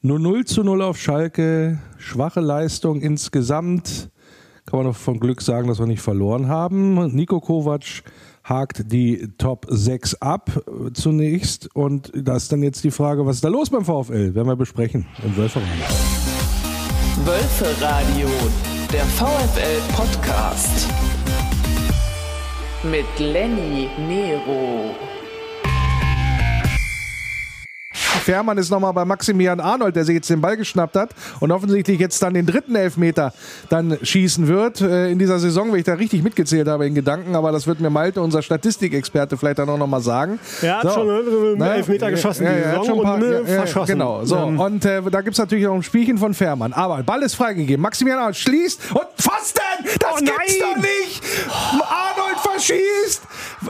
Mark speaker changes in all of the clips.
Speaker 1: Nur 0 zu 0 auf Schalke, schwache Leistung insgesamt. Kann man noch von Glück sagen, dass wir nicht verloren haben. Nico Kovac hakt die Top 6 ab zunächst. Und da ist dann jetzt die Frage, was ist da los beim VfL? Werden wir besprechen im Wölferadio.
Speaker 2: Wölferadio, der VfL-Podcast. Mit Lenny Nero.
Speaker 1: Fährmann ist nochmal bei Maximilian Arnold, der sich jetzt den Ball geschnappt hat und offensichtlich jetzt dann den dritten Elfmeter dann schießen wird äh, in dieser Saison, wenn ich da richtig mitgezählt habe in Gedanken. Aber das wird mir Malte, unser Statistikexperte, vielleicht dann auch nochmal sagen.
Speaker 3: Er hat so. schon einen ne? Elfmeter geschossen
Speaker 1: ja, ja,
Speaker 3: die Saison
Speaker 1: paar,
Speaker 3: und
Speaker 1: ja,
Speaker 3: verschossen.
Speaker 1: Genau, so. Ähm. Und äh, da gibt es natürlich auch ein Spielchen von Fährmann. Aber Ball ist freigegeben. Maximilian Arnold schließt und Pfosten! Das oh, gibt's doch nicht! Arnold verschießt!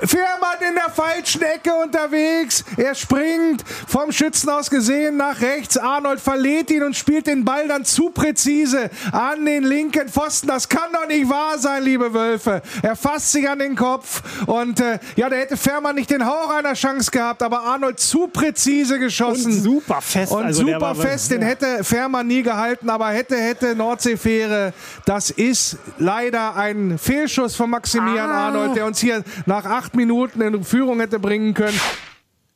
Speaker 1: Fährmann in der falschen Ecke unterwegs. Er springt vom Schützen aus gesehen nach rechts. Arnold verlädt ihn und spielt den Ball dann zu präzise an den linken Pfosten. Das kann doch nicht wahr sein, liebe Wölfe. Er fasst sich an den Kopf und äh, ja, der hätte Fährmann nicht den Hauch einer Chance gehabt, aber Arnold zu präzise geschossen.
Speaker 3: Und super fest.
Speaker 1: Und
Speaker 3: also
Speaker 1: super fest, den hätte Fährmann nie gehalten, aber hätte, hätte Nordseefähre. Das ist leider ein Fehlschuss von Maximilian ah. Arnold, der uns hier nach acht Minuten in Führung hätte bringen können.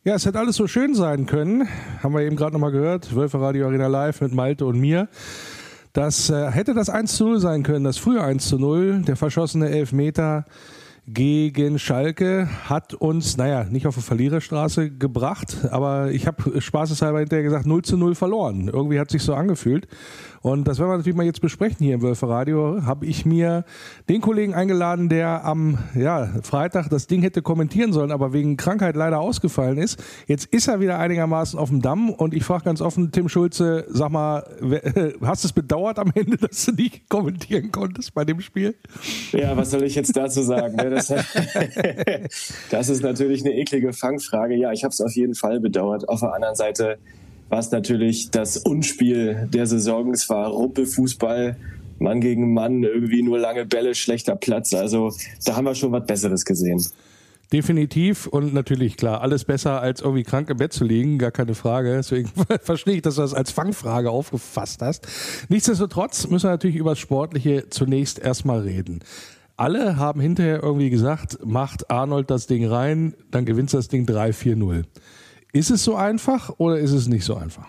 Speaker 1: Ja, es hätte alles so schön sein können. Haben wir eben gerade nochmal gehört. Wölfe Radio Arena Live mit Malte und mir. Das äh, hätte das 1 zu 0 sein können, das frühe 1 zu 0. Der verschossene Elfmeter gegen Schalke hat uns, naja, nicht auf die Verliererstraße gebracht, aber ich habe spaßeshalber hinterher gesagt, 0 zu 0 verloren. Irgendwie hat sich so angefühlt. Und das werden wir natürlich mal jetzt besprechen hier im Wölferadio. Habe ich mir den Kollegen eingeladen, der am ja, Freitag das Ding hätte kommentieren sollen, aber wegen Krankheit leider ausgefallen ist. Jetzt ist er wieder einigermaßen auf dem Damm und ich frage ganz offen, Tim Schulze, sag mal, hast du es bedauert am Ende, dass du nicht kommentieren konntest bei dem Spiel?
Speaker 4: Ja, was soll ich jetzt dazu sagen? Das, das ist natürlich eine eklige Fangfrage. Ja, ich habe es auf jeden Fall bedauert. Auf der anderen Seite war es natürlich das Unspiel der Saison. Es war Rumpelfußball, Mann gegen Mann, irgendwie nur lange Bälle, schlechter Platz. Also da haben wir schon was Besseres gesehen.
Speaker 1: Definitiv und natürlich klar, alles besser als irgendwie krank im Bett zu liegen, gar keine Frage. Deswegen verstehe ich, dass du das als Fangfrage aufgefasst hast. Nichtsdestotrotz müssen wir natürlich über das Sportliche zunächst erstmal reden. Alle haben hinterher irgendwie gesagt, macht Arnold das Ding rein, dann gewinnt das Ding 3-4-0. Ist es so einfach oder ist es nicht so einfach?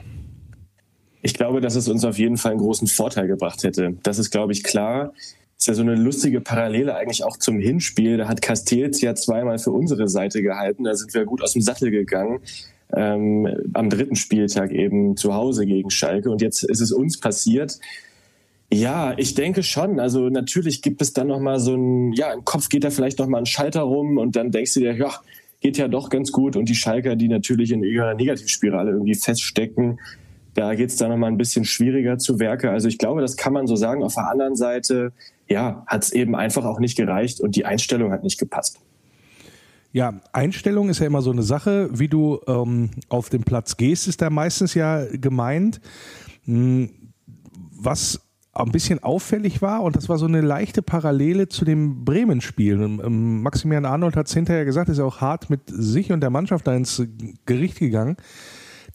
Speaker 4: Ich glaube, dass es uns auf jeden Fall einen großen Vorteil gebracht hätte. Das ist, glaube ich, klar. Ist ja so eine lustige Parallele eigentlich auch zum Hinspiel. Da hat Castells ja zweimal für unsere Seite gehalten. Da sind wir gut aus dem Sattel gegangen. Ähm, am dritten Spieltag eben zu Hause gegen Schalke. Und jetzt ist es uns passiert. Ja, ich denke schon. Also natürlich gibt es dann nochmal so ein, ja, im Kopf geht da vielleicht nochmal ein Schalter rum und dann denkst du dir, ja, geht ja doch ganz gut. Und die Schalker, die natürlich in ihrer Negativspirale irgendwie feststecken, da geht es dann nochmal ein bisschen schwieriger zu Werke. Also ich glaube, das kann man so sagen. Auf der anderen Seite, ja, hat es eben einfach auch nicht gereicht und die Einstellung hat nicht gepasst.
Speaker 1: Ja, Einstellung ist ja immer so eine Sache. Wie du ähm, auf den Platz gehst, ist da meistens ja gemeint. Hm, was ein bisschen auffällig war und das war so eine leichte Parallele zu dem Bremen-Spiel. Ähm, Maximilian Arnold hat es hinterher gesagt, ist auch hart mit sich und der Mannschaft da ins Gericht gegangen.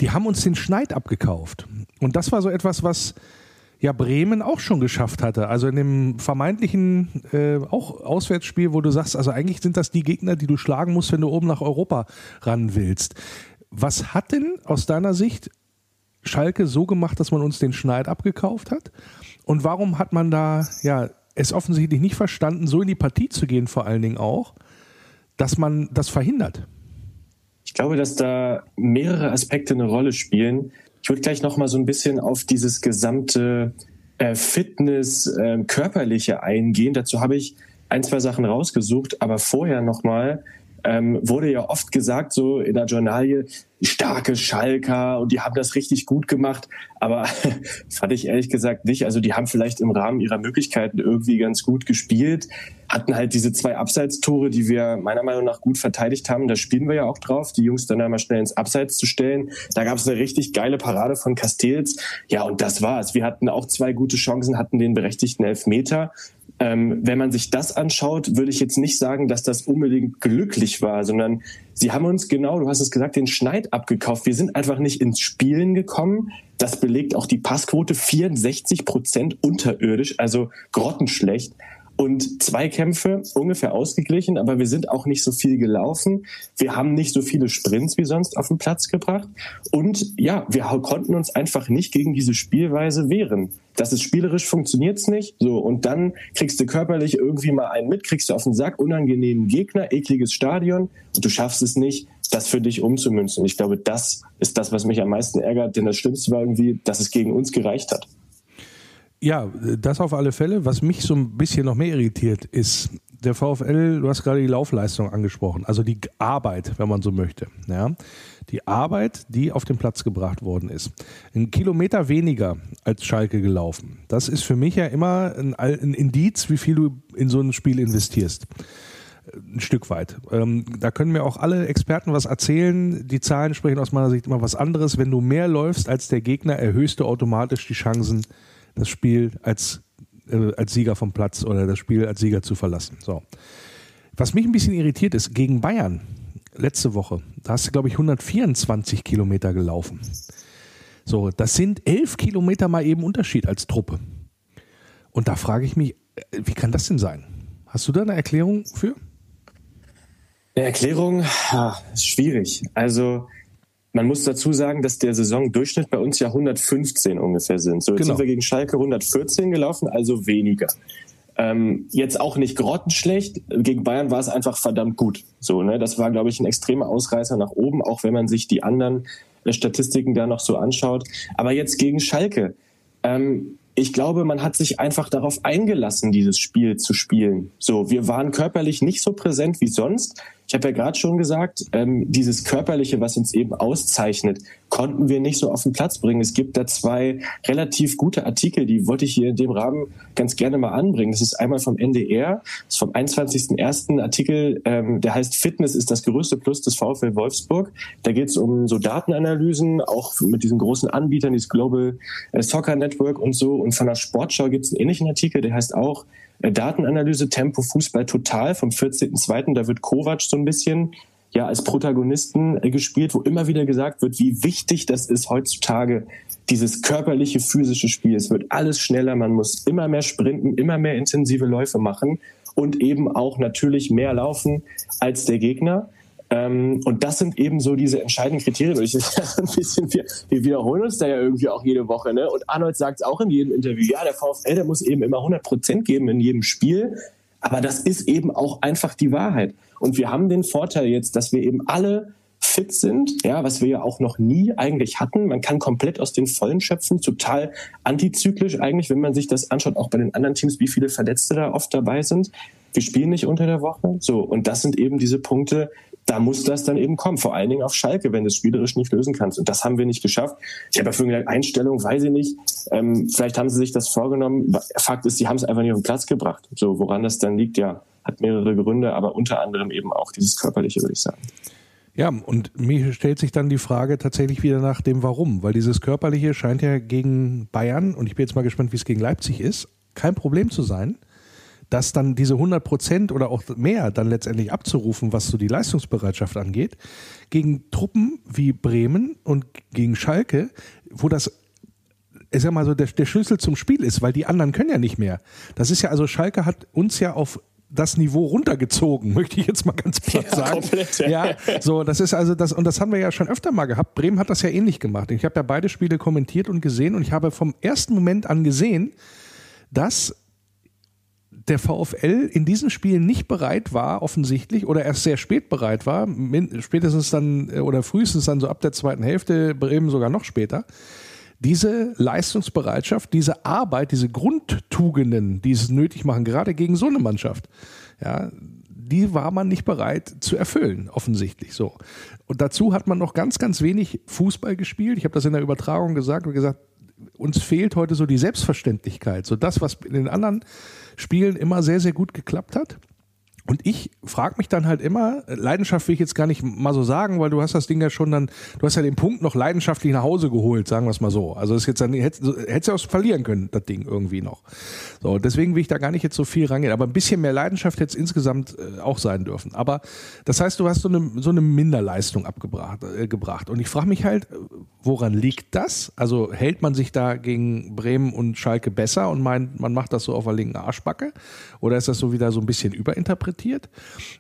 Speaker 1: Die haben uns den Schneid abgekauft. Und das war so etwas, was ja Bremen auch schon geschafft hatte. Also in dem vermeintlichen äh, auch Auswärtsspiel, wo du sagst, also eigentlich sind das die Gegner, die du schlagen musst, wenn du oben nach Europa ran willst. Was hat denn aus deiner Sicht Schalke so gemacht, dass man uns den Schneid abgekauft hat? Und warum hat man da ja es offensichtlich nicht verstanden, so in die Partie zu gehen, vor allen Dingen auch, dass man das verhindert?
Speaker 4: Ich glaube, dass da mehrere Aspekte eine Rolle spielen. Ich würde gleich noch mal so ein bisschen auf dieses gesamte äh, Fitness, äh, körperliche eingehen. Dazu habe ich ein, zwei Sachen rausgesucht, aber vorher noch mal ähm, wurde ja oft gesagt, so in der Journalie, starke Schalker und die haben das richtig gut gemacht. Aber fand ich ehrlich gesagt nicht. Also die haben vielleicht im Rahmen ihrer Möglichkeiten irgendwie ganz gut gespielt, hatten halt diese zwei Abseitstore, die wir meiner Meinung nach gut verteidigt haben. Da spielen wir ja auch drauf, die Jungs dann einmal schnell ins Abseits zu stellen. Da gab es eine richtig geile Parade von Castells. Ja, und das war's. Wir hatten auch zwei gute Chancen, hatten den berechtigten Elfmeter Ähm, wenn man sich das anschaut, würde ich jetzt nicht sagen, dass das unbedingt glücklich war, sondern sie haben uns genau, du hast es gesagt, den Schneid abgekauft. Wir sind einfach nicht ins Spielen gekommen. Das belegt auch die Passquote 64 Prozent unterirdisch, also grottenschlecht und Zweikämpfe ungefähr ausgeglichen, aber wir sind auch nicht so viel gelaufen. Wir haben nicht so viele Sprints wie sonst auf den Platz gebracht. Und ja, wir konnten uns einfach nicht gegen diese Spielweise wehren. Das ist spielerisch funktioniert's nicht. So, und dann kriegst du körperlich irgendwie mal einen mit, kriegst du auf den Sack, unangenehmen Gegner, ekliges Stadion und du schaffst es nicht, das für dich umzumünzen. Ich glaube, das ist das, was mich am meisten ärgert, denn das Schlimmste war irgendwie, dass es gegen uns gereicht hat.
Speaker 1: Ja, das auf alle Fälle. Was mich so ein bisschen noch mehr irritiert, ist der VfL, du hast gerade die Laufleistung angesprochen, also die Arbeit, wenn man so möchte. Ja? Die Arbeit, die auf den Platz gebracht worden ist. Ein Kilometer weniger als Schalke gelaufen. Das ist für mich ja immer ein, ein Indiz, wie viel du in so ein Spiel investierst ein Stück weit. Ähm, da können mir auch alle Experten was erzählen. Die Zahlen sprechen aus meiner Sicht immer was anderes. Wenn du mehr läufst als der Gegner, erhöhst du automatisch die Chancen, das Spiel als, äh, als Sieger vom Platz oder das Spiel als Sieger zu verlassen. So. Was mich ein bisschen irritiert ist, gegen Bayern letzte Woche, da hast du, glaube ich, 124 Kilometer gelaufen. So, das sind elf Kilometer mal eben Unterschied als Truppe. Und da frage ich mich, äh, wie kann das denn sein? Hast du da eine Erklärung für?
Speaker 4: Eine Erklärung ja, ist schwierig. Also man muss dazu sagen, dass der Saisondurchschnitt bei uns ja 115 ungefähr sind. So, jetzt genau. sind wir gegen Schalke 114 gelaufen, also weniger. Ähm, jetzt auch nicht grottenschlecht. Gegen Bayern war es einfach verdammt gut. So, ne? Das war, glaube ich, ein extremer Ausreißer nach oben, auch wenn man sich die anderen äh, Statistiken da noch so anschaut. Aber jetzt gegen Schalke. Ähm, ich glaube, man hat sich einfach darauf eingelassen, dieses Spiel zu spielen. So, wir waren körperlich nicht so präsent wie sonst. Ich habe ja gerade schon gesagt, ähm, dieses Körperliche, was uns eben auszeichnet, konnten wir nicht so auf den Platz bringen. Es gibt da zwei relativ gute Artikel, die wollte ich hier in dem Rahmen ganz gerne mal anbringen. Das ist einmal vom NDR, das ist vom 21.01. Artikel, ähm, der heißt Fitness ist das größte Plus des VfL Wolfsburg. Da geht es um so Datenanalysen, auch mit diesen großen Anbietern, dieses Global äh, Soccer Network und so. Und von der Sportschau gibt es einen ähnlichen Artikel, der heißt auch Datenanalyse Tempo Fußball Total vom 14.02. Da wird Kovac so ein bisschen ja als Protagonisten äh, gespielt, wo immer wieder gesagt wird, wie wichtig das ist heutzutage, dieses körperliche, physische Spiel. Es wird alles schneller, man muss immer mehr sprinten, immer mehr intensive Läufe machen und eben auch natürlich mehr laufen als der Gegner. Ähm, und das sind eben so diese entscheidenden Kriterien. ich, ein bisschen, wir, wir wiederholen uns da ja irgendwie auch jede Woche. Ne? Und Arnold sagt es auch in jedem Interview, ja, der VfL, der muss eben immer 100 Prozent geben in jedem Spiel. Aber das ist eben auch einfach die Wahrheit. Und wir haben den Vorteil jetzt, dass wir eben alle fit sind, ja, was wir ja auch noch nie eigentlich hatten. Man kann komplett aus den Vollen schöpfen, total antizyklisch eigentlich, wenn man sich das anschaut, auch bei den anderen Teams, wie viele Verletzte da oft dabei sind. Wir spielen nicht unter der Woche. So, und das sind eben diese Punkte, da muss das dann eben kommen. Vor allen Dingen auf Schalke, wenn du es spielerisch nicht lösen kannst. Und das haben wir nicht geschafft. Ich habe ja vorhin gesagt, Einstellung, weiß ich nicht. Ähm, vielleicht haben sie sich das vorgenommen. Fakt ist, sie haben es einfach nicht auf den Platz gebracht. So, woran das dann liegt, ja, hat mehrere Gründe, aber unter anderem eben auch dieses Körperliche, würde ich sagen.
Speaker 1: Ja, und mir stellt sich dann die Frage tatsächlich wieder nach dem Warum, weil dieses Körperliche scheint ja gegen Bayern, und ich bin jetzt mal gespannt, wie es gegen Leipzig ist, kein Problem zu sein dass dann diese 100 Prozent oder auch mehr dann letztendlich abzurufen, was so die Leistungsbereitschaft angeht, gegen Truppen wie Bremen und gegen Schalke, wo das ich sag mal so, der, der Schlüssel zum Spiel ist, weil die anderen können ja nicht mehr. Das ist ja, also Schalke hat uns ja auf das Niveau runtergezogen, möchte ich jetzt mal ganz platt ja, sagen. Komplett, ja. ja, so, das ist also das, und das haben wir ja schon öfter mal gehabt. Bremen hat das ja ähnlich gemacht. Ich habe ja beide Spiele kommentiert und gesehen und ich habe vom ersten Moment an gesehen, dass der VfL in diesem Spiel nicht bereit war, offensichtlich, oder erst sehr spät bereit war, spätestens dann äh, oder frühestens dann so ab der zweiten Hälfte, Bremen sogar noch später, diese Leistungsbereitschaft, diese Arbeit, diese Grundtugenden, die es nötig machen, gerade gegen so eine Mannschaft, ja, die war man nicht bereit zu erfüllen, offensichtlich so. Und dazu hat man noch ganz, ganz wenig Fußball gespielt. Ich habe das in der Übertragung gesagt und gesagt, uns fehlt heute so die Selbstverständlichkeit. So das, was in den anderen Spielen immer sehr, sehr gut geklappt hat. Und ich frage mich dann halt immer, Leidenschaft will ich jetzt gar nicht mal so sagen, weil du hast das Ding ja schon dann, du hast ja den Punkt noch leidenschaftlich nach Hause geholt, sagen wir es mal so. Also ist jetzt dann, hättest ja auch verlieren können, das Ding irgendwie noch. So, deswegen will ich da gar nicht jetzt so viel rangehen. Aber ein bisschen mehr Leidenschaft hätte es insgesamt äh, auch sein dürfen. Aber das heißt, du hast so eine, so eine Minderleistung abgebracht. Äh, gebracht. Und ich frage mich halt, woran liegt das? Also hält man sich da gegen Bremen und Schalke besser und meint, man macht das so auf der linken Arschbacke? Oder ist das so wieder so ein bisschen überinterpretiert? Interpretiert?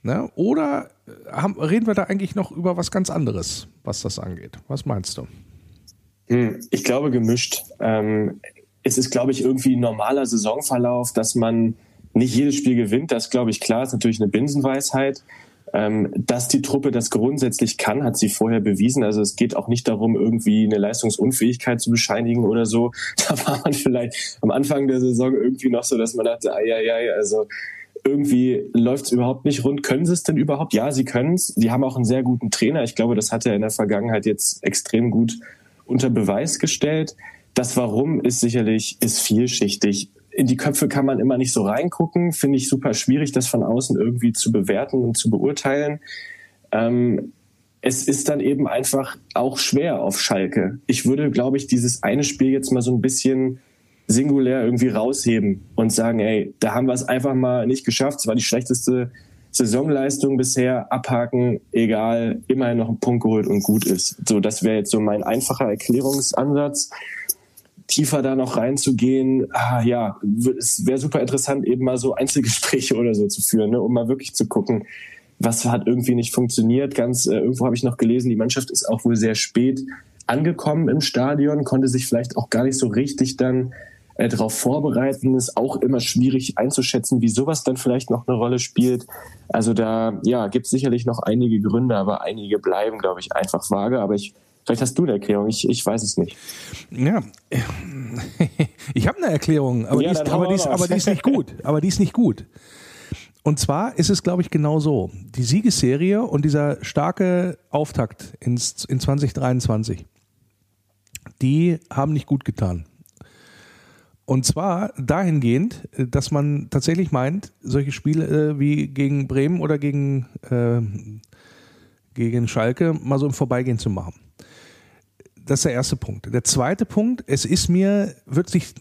Speaker 1: Ne? Oder äh, haben, reden wir da eigentlich noch über was ganz anderes, was das angeht? Was meinst du?
Speaker 4: Hm, ich glaube gemischt. Ähm, es ist, glaube ich, irgendwie ein normaler Saisonverlauf, dass man nicht jedes Spiel gewinnt. Das glaube ich klar, ist natürlich eine Binsenweisheit. Ähm, dass die Truppe das grundsätzlich kann, hat sie vorher bewiesen. Also es geht auch nicht darum, irgendwie eine Leistungsunfähigkeit zu bescheinigen oder so. Da war man vielleicht am Anfang der Saison irgendwie noch so, dass man dachte, ah, ja, ja, also irgendwie läuft es überhaupt nicht rund. Können sie es denn überhaupt? Ja, sie können es. Sie haben auch einen sehr guten Trainer. Ich glaube, das hat er in der Vergangenheit jetzt extrem gut unter Beweis gestellt. Das Warum ist sicherlich ist vielschichtig. In die Köpfe kann man immer nicht so reingucken. Finde ich super schwierig, das von außen irgendwie zu bewerten und zu beurteilen. Ähm, es ist dann eben einfach auch schwer auf Schalke. Ich würde, glaube ich, dieses eine Spiel jetzt mal so ein bisschen singulär irgendwie rausheben und sagen, ey, da haben wir es einfach mal nicht geschafft. Es war die schlechteste Saisonleistung bisher, abhaken, egal, immerhin noch einen Punkt geholt und gut ist. So, das wäre jetzt so mein einfacher Erklärungsansatz. Tiefer da noch reinzugehen, ah, ja, es wäre super interessant, eben mal so Einzelgespräche oder so zu führen, ne, um mal wirklich zu gucken, was hat irgendwie nicht funktioniert. Ganz äh, irgendwo habe ich noch gelesen, die Mannschaft ist auch wohl sehr spät angekommen im Stadion, konnte sich vielleicht auch gar nicht so richtig dann äh, darauf vorbereiten, ist auch immer schwierig einzuschätzen, wie sowas dann vielleicht noch eine Rolle spielt. Also da ja, gibt es sicherlich noch einige Gründe, aber einige bleiben, glaube ich, einfach vage. Aber ich Vielleicht hast du eine Erklärung, ich, ich weiß es nicht.
Speaker 1: Ja, ich habe eine Erklärung, aber, ja, die ist, aber, die ist, aber die ist nicht gut. Aber die ist nicht gut. Und zwar ist es, glaube ich, genau so. Die Siegesserie und dieser starke Auftakt ins, in 2023, die haben nicht gut getan. Und zwar dahingehend, äh, dass man tatsächlich meint, solche Spiele äh, wie gegen Bremen oder gegen, äh, gegen Schalke mal so im Vorbeigehen zu machen. Das ist der erste Punkt. Der zweite Punkt, es ist mir wirklich,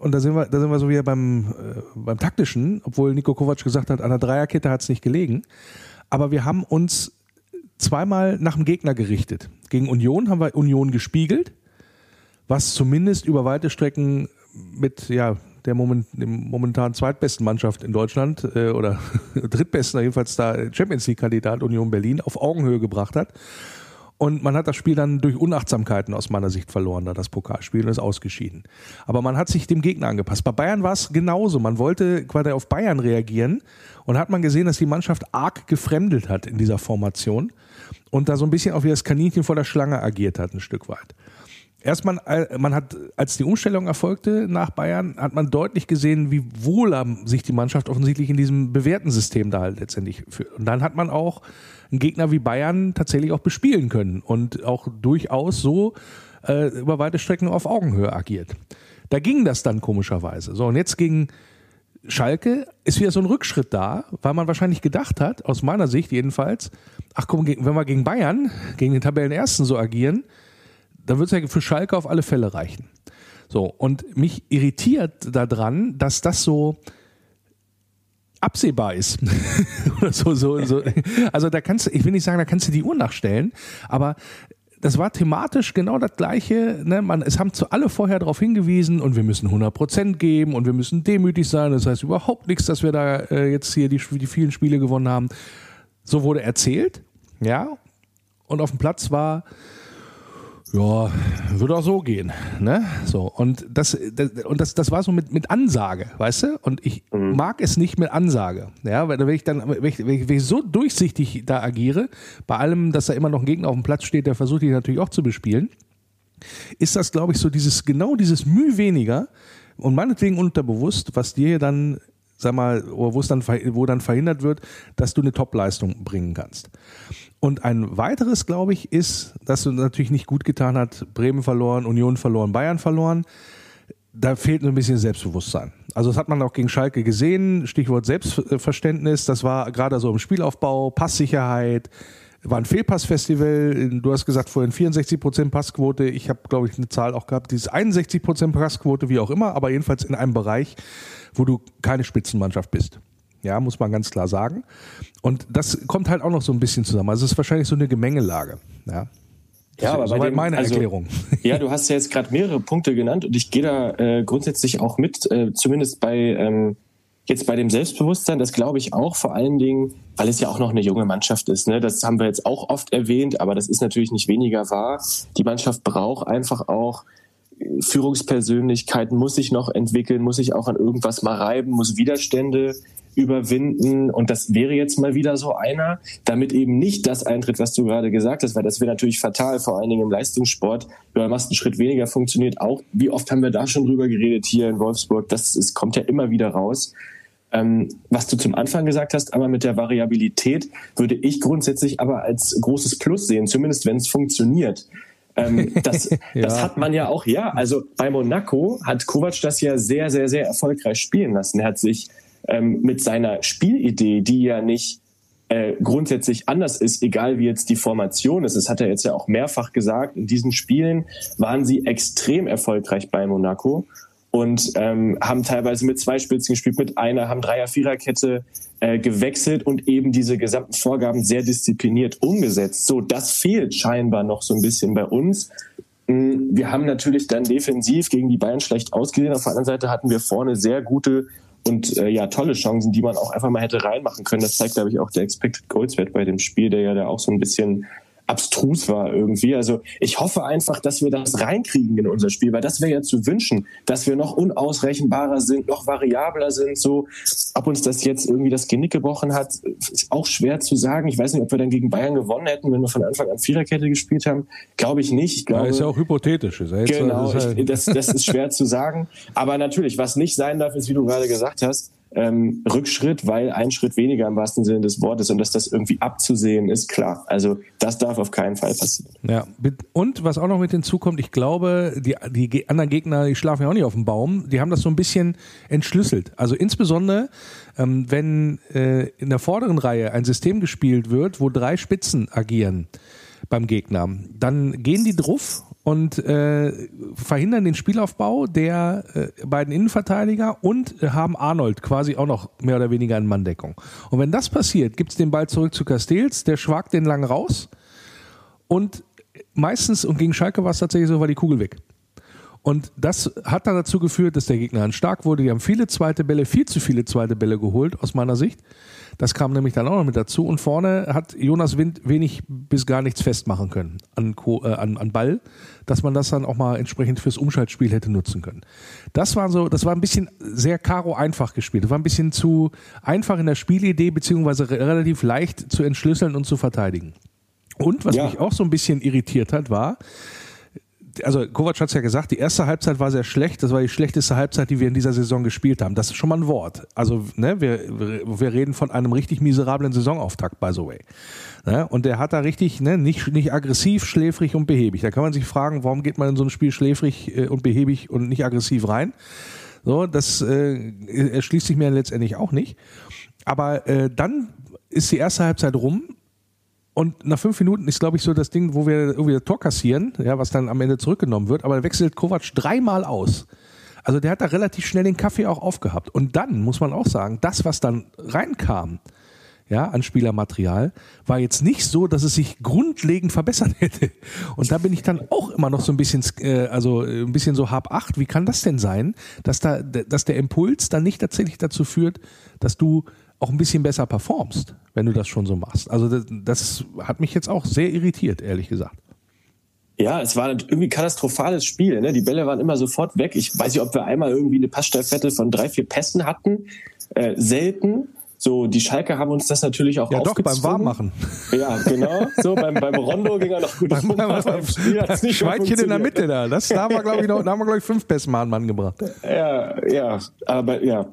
Speaker 1: und da sind wir, da sind wir so wieder beim, äh, beim taktischen, obwohl Nico Kovac gesagt hat, an der Dreierkette hat es nicht gelegen. Aber wir haben uns zweimal nach dem Gegner gerichtet. Gegen Union haben wir Union gespiegelt, was zumindest über weite Strecken mit ja, der moment, momentan zweitbesten Mannschaft in Deutschland äh, oder drittbesten, jedenfalls da Champions League-Kandidat Union Berlin auf Augenhöhe gebracht hat. Und man hat das Spiel dann durch Unachtsamkeiten aus meiner Sicht verloren, da das Pokalspiel und ist ausgeschieden. Aber man hat sich dem Gegner angepasst. Bei Bayern war es genauso. Man wollte quasi auf Bayern reagieren und hat man gesehen, dass die Mannschaft arg gefremdelt hat in dieser Formation und da so ein bisschen auch wie das Kaninchen vor der Schlange agiert hat, ein Stück weit. Erstmal, äh, man hat, als die Umstellung erfolgte nach Bayern, hat man deutlich gesehen, wie wohl sich die Mannschaft offensichtlich in diesem bewährten System da halt letztendlich fühlt. Und dann hat man auch einen Gegner wie Bayern tatsächlich auch bespielen können und auch durchaus so äh, über weite Strecken auf Augenhöhe agiert. Da ging das dann komischerweise. So, und jetzt gegen Schalke ist wieder so ein Rückschritt da, weil man wahrscheinlich gedacht hat, aus meiner Sicht jedenfalls, ach komm, wenn wir gegen Bayern, gegen den Tabellenersten so agieren, dann wird es ja für Schalke auf alle Fälle reichen. So, und mich irritiert daran, dass das so absehbar ist. So, so, so. Also da kannst du, ich will nicht sagen, da kannst du die Uhr nachstellen, aber das war thematisch genau das Gleiche. Ne? Man, es haben zu alle vorher darauf hingewiesen und wir müssen 100% geben und wir müssen demütig sein. Das heißt überhaupt nichts, dass wir da äh, jetzt hier die, die vielen Spiele gewonnen haben. So wurde erzählt, ja. Und auf dem Platz war ja, würde auch so gehen, ne? So und das, das und das, das war so mit mit Ansage, weißt du? Und ich mhm. mag es nicht mit Ansage, ja, weil wenn ich dann wenn ich, wenn ich so durchsichtig da agiere, bei allem, dass da immer noch ein Gegner auf dem Platz steht, der versucht ich natürlich auch zu bespielen, ist das, glaube ich, so dieses genau dieses Mühe weniger und meinetwegen unterbewusst, was dir dann sag mal, wo es dann, wo dann verhindert wird, dass du eine Topleistung bringen kannst. Und ein weiteres, glaube ich, ist, dass du natürlich nicht gut getan hat, Bremen verloren, Union verloren, Bayern verloren. da fehlt ein bisschen Selbstbewusstsein. Also das hat man auch gegen Schalke gesehen, Stichwort Selbstverständnis, das war gerade so im Spielaufbau, Passsicherheit, war ein Fehlpassfestival. Du hast gesagt vorhin 64% Passquote. Ich habe, glaube ich, eine Zahl auch gehabt, dieses 61% Passquote, wie auch immer, aber jedenfalls in einem Bereich, wo du keine Spitzenmannschaft bist. Ja, muss man ganz klar sagen. Und das kommt halt auch noch so ein bisschen zusammen. Also es ist wahrscheinlich so eine Gemengelage. Ja.
Speaker 4: Ja, aber bei dem, meine also, Erklärung. Ja, du hast ja jetzt gerade mehrere Punkte genannt und ich gehe da äh, grundsätzlich auch mit, äh, zumindest bei ähm, jetzt bei dem Selbstbewusstsein, das glaube ich auch vor allen Dingen, weil es ja auch noch eine junge Mannschaft ist. Ne? Das haben wir jetzt auch oft erwähnt, aber das ist natürlich nicht weniger wahr. Die Mannschaft braucht einfach auch äh, Führungspersönlichkeiten, muss sich noch entwickeln, muss sich auch an irgendwas mal reiben, muss Widerstände überwinden. Und das wäre jetzt mal wieder so einer, damit eben nicht das eintritt, was du gerade gesagt hast, weil das wäre natürlich fatal, vor allen Dingen im Leistungssport. Man machst einen Schritt weniger funktioniert auch. Wie oft haben wir da schon drüber geredet hier in Wolfsburg? Das ist, kommt ja immer wieder raus. Ähm, was du zum Anfang gesagt hast, aber mit der Variabilität würde ich grundsätzlich aber als großes Plus sehen, zumindest wenn es funktioniert. ähm, das, ja. das hat man ja auch, ja. Also bei Monaco hat Kovac das ja sehr, sehr, sehr erfolgreich spielen lassen. Er hat sich ähm, mit seiner Spielidee, die ja nicht äh, grundsätzlich anders ist, egal wie jetzt die Formation ist. Das hat er jetzt ja auch mehrfach gesagt. In diesen Spielen waren sie extrem erfolgreich bei Monaco und ähm, haben teilweise mit zwei Spitzen gespielt, mit einer, haben Dreier-Viererkette äh, gewechselt und eben diese gesamten Vorgaben sehr diszipliniert umgesetzt. So, das fehlt scheinbar noch so ein bisschen bei uns. Mm, wir haben natürlich dann defensiv gegen die Bayern schlecht ausgesehen. Auf der anderen Seite hatten wir vorne sehr gute und äh, ja, tolle Chancen, die man auch einfach mal hätte reinmachen können. Das zeigt, glaube ich, auch der Expected Goals Wert bei dem Spiel, der ja da auch so ein bisschen abstrus war irgendwie. Also ich hoffe einfach, dass wir das reinkriegen in unser Spiel, weil das wäre ja zu wünschen, dass wir noch unausrechenbarer sind, noch variabler sind. So, ob uns das jetzt irgendwie das Genick gebrochen hat, ist auch schwer zu sagen. Ich weiß nicht, ob wir dann gegen Bayern gewonnen hätten, wenn wir von Anfang an Viererkette gespielt haben. Glaube ich nicht. Ich glaube,
Speaker 1: ja, ist ja auch hypothetisch. Ist
Speaker 4: ja genau, das, halt ich, das, das ist schwer zu sagen. Aber natürlich, was nicht sein darf, ist, wie du gerade gesagt hast, ähm, Rückschritt, weil ein Schritt weniger im wahrsten Sinne des Wortes und dass das irgendwie abzusehen ist, klar. Also das darf auf keinen Fall passieren.
Speaker 1: Ja, und was auch noch mit hinzukommt, ich glaube, die, die anderen Gegner, die schlafen ja auch nicht auf dem Baum, die haben das so ein bisschen entschlüsselt. Also insbesondere, ähm, wenn äh, in der vorderen Reihe ein System gespielt wird, wo drei Spitzen agieren beim Gegner, dann gehen die drauf und äh, verhindern den Spielaufbau der äh, beiden Innenverteidiger und äh, haben Arnold quasi auch noch mehr oder weniger in Manndeckung. Und wenn das passiert, gibt's den Ball zurück zu Castells, der schwagt den lang raus und meistens, und gegen Schalke war es tatsächlich so, war die Kugel weg. Und das hat dann dazu geführt, dass der Gegner dann stark wurde. Die haben viele zweite Bälle, viel zu viele zweite Bälle geholt, aus meiner Sicht. Das kam nämlich dann auch noch mit dazu. Und vorne hat Jonas Wind wenig bis gar nichts festmachen können an, äh, an, an Ball, dass man das dann auch mal entsprechend fürs Umschaltspiel hätte nutzen können. Das war so, das war ein bisschen sehr karo einfach gespielt. Das war ein bisschen zu einfach in der Spielidee, beziehungsweise relativ leicht zu entschlüsseln und zu verteidigen. Und was ja. mich auch so ein bisschen irritiert hat, war, also Kovac hat es ja gesagt, die erste Halbzeit war sehr schlecht. Das war die schlechteste Halbzeit, die wir in dieser Saison gespielt haben. Das ist schon mal ein Wort. Also ne, wir, wir reden von einem richtig miserablen Saisonauftakt, by the way. Ne? Und der hat da richtig, ne, nicht, nicht aggressiv, schläfrig und behäbig. Da kann man sich fragen, warum geht man in so ein Spiel schläfrig äh, und behäbig und nicht aggressiv rein? So, das äh, erschließt sich mir letztendlich auch nicht. Aber äh, dann ist die erste Halbzeit rum und nach fünf Minuten ist, glaube ich, so das Ding, wo wir irgendwie das Tor kassieren, ja, was dann am Ende zurückgenommen wird, aber wechselt Kovac dreimal aus. Also der hat da relativ schnell den Kaffee auch aufgehabt. Und dann muss man auch sagen, das, was dann reinkam, ja, an Spielermaterial, war jetzt nicht so, dass es sich grundlegend verbessert hätte. Und da bin ich dann auch immer noch so ein bisschen, äh, also ein bisschen so hab acht. Wie kann das denn sein, dass da, dass der Impuls dann nicht tatsächlich dazu führt, dass du auch ein bisschen besser performst, wenn du das schon so machst. Also das, das hat mich jetzt auch sehr irritiert, ehrlich gesagt.
Speaker 4: Ja, es war irgendwie ein katastrophales Spiel. Ne? Die Bälle waren immer sofort weg. Ich weiß nicht, ob wir einmal irgendwie eine Passstaffette von drei, vier Pässen hatten. Äh, selten. So, die Schalke haben uns das natürlich auch
Speaker 1: ja, doch, beim Warmmachen.
Speaker 4: Ja, genau. So, beim, beim Rondo ging er noch gut
Speaker 1: beim, beim, beim Schweinchen in der Mitte da. Das, da haben wir, glaube ich, noch, da haben wir, glaube ich, fünf Pässe mal an Mann gebracht.
Speaker 4: Ja, ja. Aber, ja.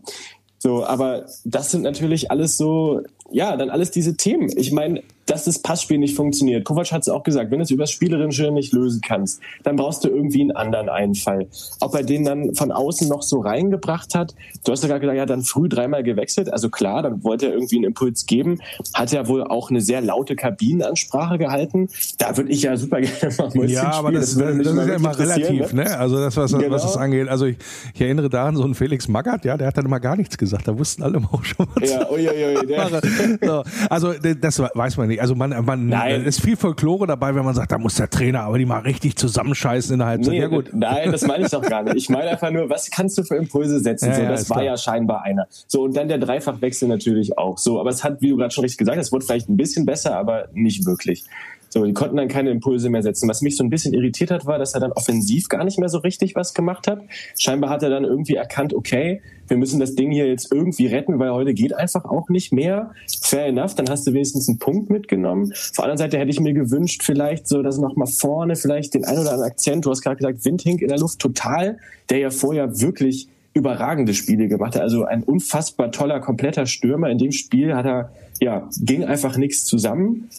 Speaker 4: So, aber das sind natürlich alles so, ja, dann alles diese Themen. Ich meine, dass das Passspiel nicht funktioniert. Kovac hat es auch gesagt, wenn du es übers Spielerische nicht lösen kannst, dann brauchst du irgendwie einen anderen Einfall. Ob er den dann von außen noch so reingebracht hat, du hast ja gerade gesagt, ja, dann früh dreimal gewechselt. Also klar, dann wollte er irgendwie einen Impuls geben. Hat ja wohl auch eine sehr laute Kabinenansprache gehalten. Da würde ich ja super gerne
Speaker 1: mal Ja, aber das, das, das ist ja immer relativ, ne? ne? Also das, was, genau. was das angeht. Also ich, ich, erinnere da an so einen Felix Magath, ja, der hat dann immer gar nichts gesagt. Da wussten alle auch schon was. Ja, ui, ui, ui, so, also das weiß man nicht. Also man, man
Speaker 4: nein.
Speaker 1: ist viel Folklore dabei, wenn man sagt, da muss der Trainer aber die mal richtig zusammenscheißen in der Halbzeit. Nee, ja gut.
Speaker 4: Nein, das meine ich doch gar nicht. Ich meine einfach nur, was kannst du für Impulse setzen? Ja, so, das war klar. ja scheinbar einer. So und dann der Dreifachwechsel natürlich auch. So, aber es hat, wie du gerade schon richtig gesagt hast, es wurde vielleicht ein bisschen besser, aber nicht wirklich. So, die konnten dann keine Impulse mehr setzen. Was mich so ein bisschen irritiert hat, war, dass er dann offensiv gar nicht mehr so richtig was gemacht hat. Scheinbar hat er dann irgendwie erkannt, okay, wir müssen das Ding hier jetzt irgendwie retten, weil heute geht einfach auch nicht mehr. Fair enough, dann hast du wenigstens einen Punkt mitgenommen. Auf der anderen Seite hätte ich mir gewünscht, vielleicht so, dass noch mal vorne vielleicht den ein oder anderen Akzent, du hast gerade gesagt, Windhink in der Luft total, der ja vorher wirklich überragende Spiele gemacht hat. Also ein unfassbar toller, kompletter Stürmer. In dem Spiel hat er, ja, ging einfach nichts zusammen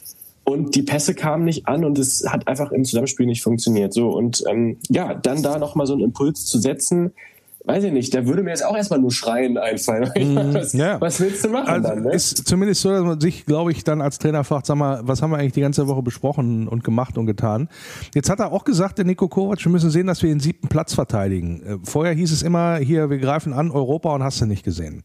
Speaker 4: und die Pässe kamen nicht an und es hat einfach im Zusammenspiel nicht funktioniert. So und ähm, ja, dann da noch mal so einen Impuls zu setzen, weiß ich nicht, da würde mir jetzt auch erstmal nur schreien einfallen.
Speaker 1: Mm, was, ja. was, willst du machen also dann? Ne? Ist zumindest so, dass man sich, glaube ich, dann als Trainer fragt, sag mal, was haben wir eigentlich die ganze Woche besprochen und gemacht und getan? Jetzt hat er auch gesagt, der Nico Kovac, wir müssen sehen, dass wir den siebten Platz verteidigen. Äh, vorher hieß es immer, hier, wir greifen an Europa und hast du nicht gesehen.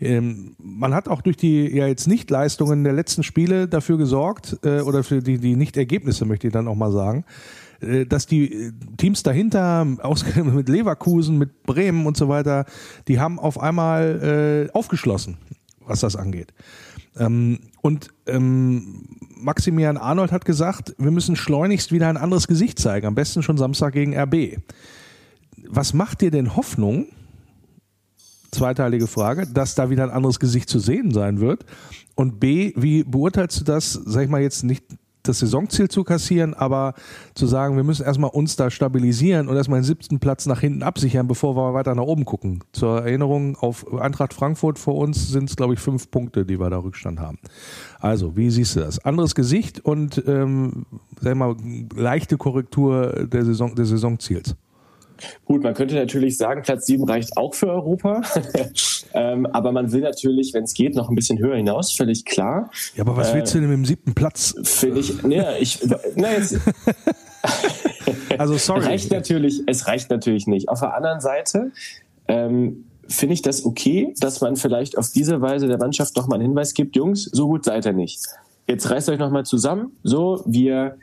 Speaker 1: Ähm, man hat auch durch die ja jetzt Nicht-Leistungen der letzten Spiele dafür gesorgt, äh, oder für die, die Nicht-Ergebnisse, möchte ich dann auch mal sagen, dass die äh, Teams dahinter, ausgerechnet mit Leverkusen, mit Bremen und so weiter, die haben auf einmal äh, aufgeschlossen, was das angeht. Ähm, und ähm, Maximilian Arnold hat gesagt, wir müssen schleunigst wieder ein anderes Gesicht zeigen, am besten schon Samstag gegen RB. Was macht dir denn Hoffnung, zweiteilige Frage, dass da wieder ein anderes Gesicht zu sehen sein wird. Und B, wie beurteilst du das, sag ich mal jetzt nicht das Saisonziel zu kassieren, aber zu sagen, wir müssen erstmal uns da stabilisieren und erstmal den siebten Platz nach hinten absichern, bevor wir weiter nach oben gucken. Zur Erinnerung, auf Eintracht Frankfurt vor uns sind es, glaube ich, fünf Punkte, die wir da Rückstand haben. Also, wie siehst du das? Anderes Gesicht und ähm, sag mal, leichte Korrektur der Saison, des Saisonziels.
Speaker 4: Gut, man könnte natürlich sagen, Platz 7 reicht auch für Europa. ähm, aber man will natürlich, wenn es geht, noch ein bisschen höher hinaus, völlig klar.
Speaker 1: Ja, aber was äh, willst du denn mit dem siebten Platz?
Speaker 4: Finde ich, naja, ich, na jetzt. also sorry. Reicht natürlich, es reicht natürlich nicht. Auf der anderen Seite, ähm, finde ich das okay, dass man vielleicht auf diese Weise der Mannschaft noch mal einen Hinweis gibt, Jungs, so gut seid ihr nicht. Jetzt reißt euch noch mal zusammen. So, wir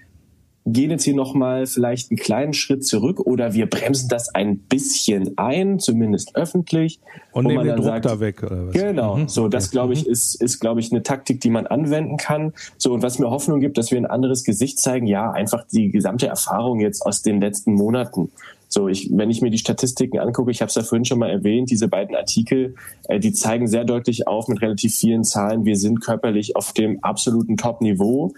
Speaker 4: gehen jetzt hier nochmal vielleicht einen kleinen Schritt zurück oder wir bremsen das ein bisschen ein, zumindest öffentlich.
Speaker 1: Und nehmen den Druck sagt, da weg. Oder
Speaker 4: was? Genau, mhm. so das glaube ich mhm. ist, ist glaube ich eine Taktik, die man anwenden kann. So und was mir Hoffnung gibt, dass wir ein anderes Gesicht zeigen, ja, einfach die gesamte Erfahrung jetzt aus den letzten Monaten. So, ich, wenn ich mir die Statistiken angucke, ich habe es ja vorhin schon mal erwähnt, diese beiden Artikel, äh, die zeigen sehr deutlich auf mit relativ vielen Zahlen, wir sind körperlich auf dem absoluten Top-Niveau.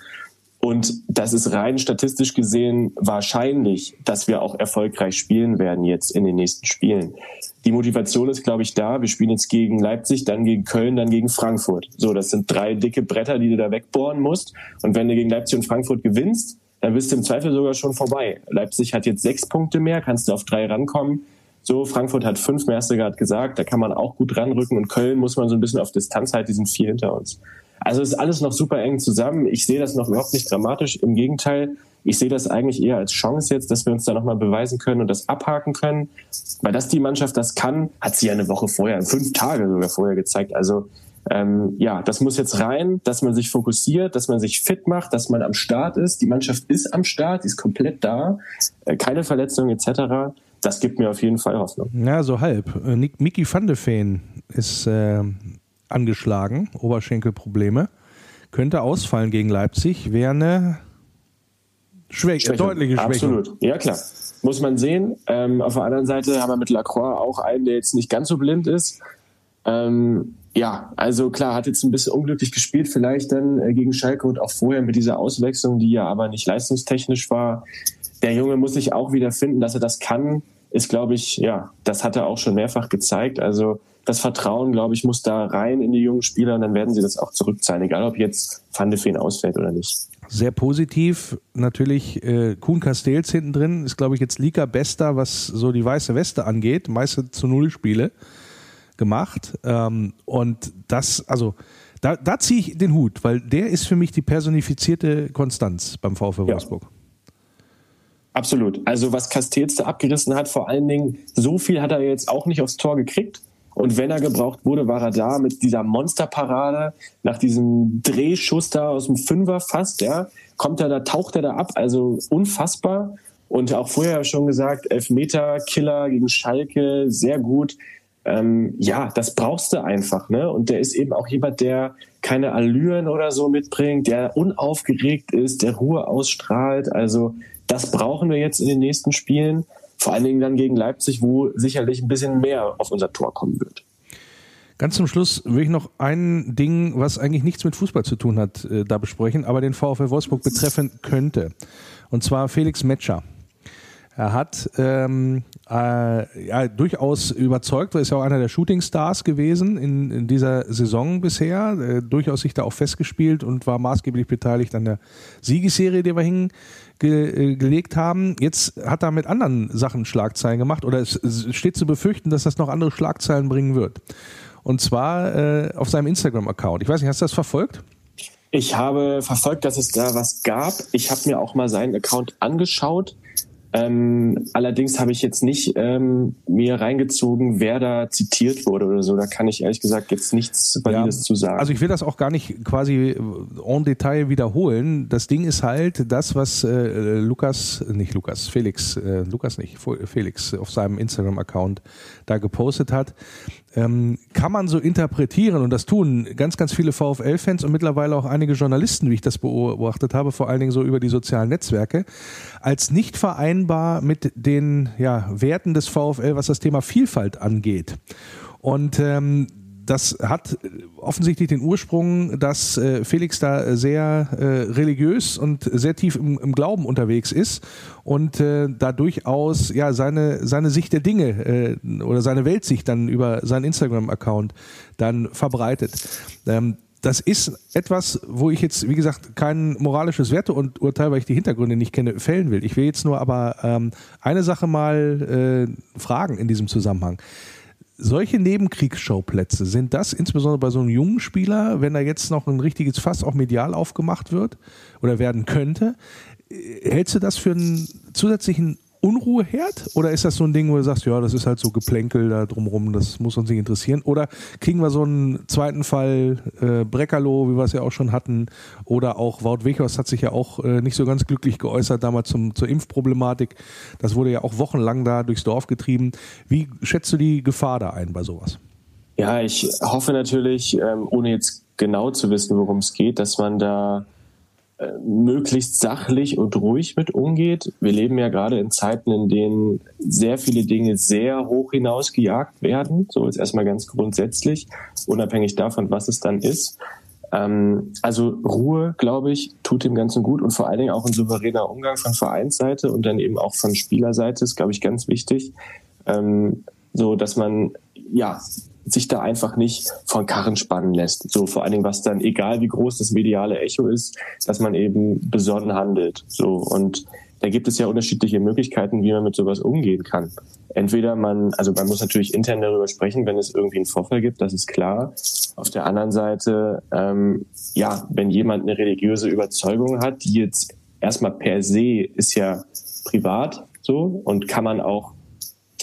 Speaker 4: Und das ist rein statistisch gesehen wahrscheinlich, dass wir auch erfolgreich spielen werden jetzt in den nächsten Spielen. Die Motivation ist, glaube ich, da. Wir spielen jetzt gegen Leipzig, dann gegen Köln, dann gegen Frankfurt. So, das sind drei dicke Bretter, die du da wegbohren musst. Und wenn du gegen Leipzig und Frankfurt gewinnst, dann bist du im Zweifel sogar schon vorbei. Leipzig hat jetzt sechs Punkte mehr, kannst du auf drei rankommen. So, Frankfurt hat fünf du gerade gesagt, da kann man auch gut ranrücken. Und Köln muss man so ein bisschen auf Distanz halten, die sind vier hinter uns. Also ist alles noch super eng zusammen. Ich sehe das noch überhaupt nicht dramatisch. Im Gegenteil, ich sehe das eigentlich eher als Chance jetzt, dass wir uns da nochmal beweisen können und das abhaken können. Weil dass die Mannschaft das kann, hat sie ja eine Woche vorher, fünf Tage sogar vorher gezeigt. Also ähm, ja, das muss jetzt rein, dass man sich fokussiert, dass man sich fit macht, dass man am Start ist. Die Mannschaft ist am Start, die ist komplett da, äh, keine Verletzungen etc. Das gibt mir auf jeden Fall Hoffnung.
Speaker 1: Ja, so halb. Äh, Miki van de Feen ist äh, angeschlagen, Oberschenkelprobleme. Könnte ausfallen gegen Leipzig, wäre eine Schwäche, Schwäche. deutliche Schwäche.
Speaker 4: Absolut, ja klar. Muss man sehen. Ähm, auf der anderen Seite haben wir mit Lacroix auch einen, der jetzt nicht ganz so blind ist. Ähm, ja, also klar, hat jetzt ein bisschen unglücklich gespielt, vielleicht dann äh, gegen Schalke und auch vorher mit dieser Auswechslung, die ja aber nicht leistungstechnisch war. Der Junge muss sich auch wieder finden, dass er das kann, ist, glaube ich, ja, das hat er auch schon mehrfach gezeigt. Also das Vertrauen, glaube ich, muss da rein in die jungen Spieler und dann werden sie das auch zurückzahlen, egal ob jetzt Van de Feen ausfällt oder nicht.
Speaker 1: Sehr positiv natürlich äh, Kuhn Castells hinten drin ist, glaube ich, jetzt Lika Bester, was so die weiße Weste angeht, meiste zu Null Spiele gemacht. Ähm, und das, also da, da ziehe ich den Hut, weil der ist für mich die personifizierte Konstanz beim VfW Wolfsburg. Ja.
Speaker 4: Absolut. Also was Castells da abgerissen hat, vor allen Dingen, so viel hat er jetzt auch nicht aufs Tor gekriegt. Und wenn er gebraucht wurde, war er da mit dieser Monsterparade nach diesem Drehschuss da aus dem Fünfer fast, ja, kommt er da, taucht er da ab, also unfassbar. Und auch vorher schon gesagt, Elfmeter, Killer gegen Schalke, sehr gut. Ähm, ja, das brauchst du einfach, ne? Und der ist eben auch jemand, der keine Allüren oder so mitbringt, der unaufgeregt ist, der Ruhe ausstrahlt. Also das brauchen wir jetzt in den nächsten Spielen. Vor allen Dingen dann gegen Leipzig, wo sicherlich ein bisschen mehr auf unser Tor kommen wird.
Speaker 1: Ganz zum Schluss will ich noch ein Ding, was eigentlich nichts mit Fußball zu tun hat, äh, da besprechen, aber den VfL Wolfsburg betreffen könnte. Und zwar Felix Metscher. Er hat ähm, äh, ja, durchaus überzeugt, er ist ja auch einer der Shootingstars gewesen in, in dieser Saison bisher, äh, durchaus sich da auch festgespielt und war maßgeblich beteiligt an der Siegesserie, die wir hin, ge äh, gelegt haben. Jetzt hat er mit anderen Sachen Schlagzeilen gemacht oder es, steht zu befürchten, dass das noch andere Schlagzeilen bringen wird. Und zwar äh, auf seinem Instagram-Account. Ich weiß nicht, hast du das verfolgt?
Speaker 4: Ich habe verfolgt, dass es da was gab. Ich habe mir auch mal seinen Account angeschaut. Ähm, allerdings habe ich jetzt nicht ähm, mir reingezogen, wer da zitiert wurde oder so. Da kann ich ehrlich gesagt jetzt nichts Valides ja, zu sagen.
Speaker 1: Also ich will das auch gar nicht quasi en Detail wiederholen. Das Ding ist halt das, was äh, Lukas, nicht Lukas, Felix, äh, Lukas nicht, Felix auf seinem Instagram-Account da gepostet hat ähm, kann man so interpretieren und das tun ganz, ganz viele VfL-Fans und mittlerweile auch einige Journalisten, wie ich das beobachtet habe, vor allen Dingen so über die sozialen Netzwerke, als nicht vereinbar mit den ja, Werten des VfL, was das Thema Vielfalt angeht. Und ähm, das hat offensichtlich den Ursprung, dass äh, Felix da sehr äh, religiös und sehr tief im, Glauben unterwegs ist und äh, da durchaus ja seine seine Sicht der Dinge äh, oder seine Weltsicht dann über seinen Instagram-Account dann verbreitet. Ähm, das ist etwas, wo ich jetzt, wie gesagt, kein moralisches Werteurteil, weil ich die Hintergründe nicht kenne, fällen will. Ich will jetzt nur aber ähm, eine Sache mal äh, fragen in diesem Zusammenhang solche Nebenkriegsschauplätze, sind das insbesondere bei so einem jungen Spieler, wenn da jetzt noch ein richtiges Fass auch medial aufgemacht wird oder werden könnte, äh, hältst du das für einen zusätzlichen Unruheherd? Oder ist das so ein Ding, wo du sagst, ja, das ist halt so Geplänkel da drumrum, das muss uns nicht interessieren? Oder kriegen wir so einen zweiten Fall äh, Breckerloh, wie wir es ja auch schon hatten, oder auch Wout Wichos hat sich ja auch äh, nicht so ganz glücklich geäußert damals zum, zur Impfproblematik. Das wurde ja auch wochenlang da durchs Dorf getrieben. Wie schätzt du die Gefahr da ein bei sowas?
Speaker 4: Ja, ich hoffe natürlich, ähm, ohne jetzt genau zu wissen, worum es geht, dass man da möglichst sachlich und ruhig mit umgeht. Wir leben ja gerade in Zeiten, in denen sehr viele Dinge sehr hoch hinaus gejagt werden. So ist erstmal ganz grundsätzlich, unabhängig davon, was es dann ist. Ähm, also Ruhe, glaube ich, tut dem Ganzen gut und vor allen Dingen auch ein souveräner Umgang von Vereinsseite und dann eben auch von Spielerseite ist, glaube ich, ganz wichtig. Ähm, so, dass man ja sich da einfach nicht von Karren spannen lässt. So vor allen Dingen, was dann, egal wie groß das mediale Echo ist, dass man eben besonnen handelt. So und da gibt es ja unterschiedliche Möglichkeiten, wie man mit sowas umgehen kann. Entweder man, also man muss natürlich intern darüber sprechen, wenn es irgendwie einen Vorfall gibt, das ist klar. Auf der anderen Seite, ähm, ja, wenn jemand eine religiöse Überzeugung hat, die jetzt erstmal per se ist ja privat so und kann man auch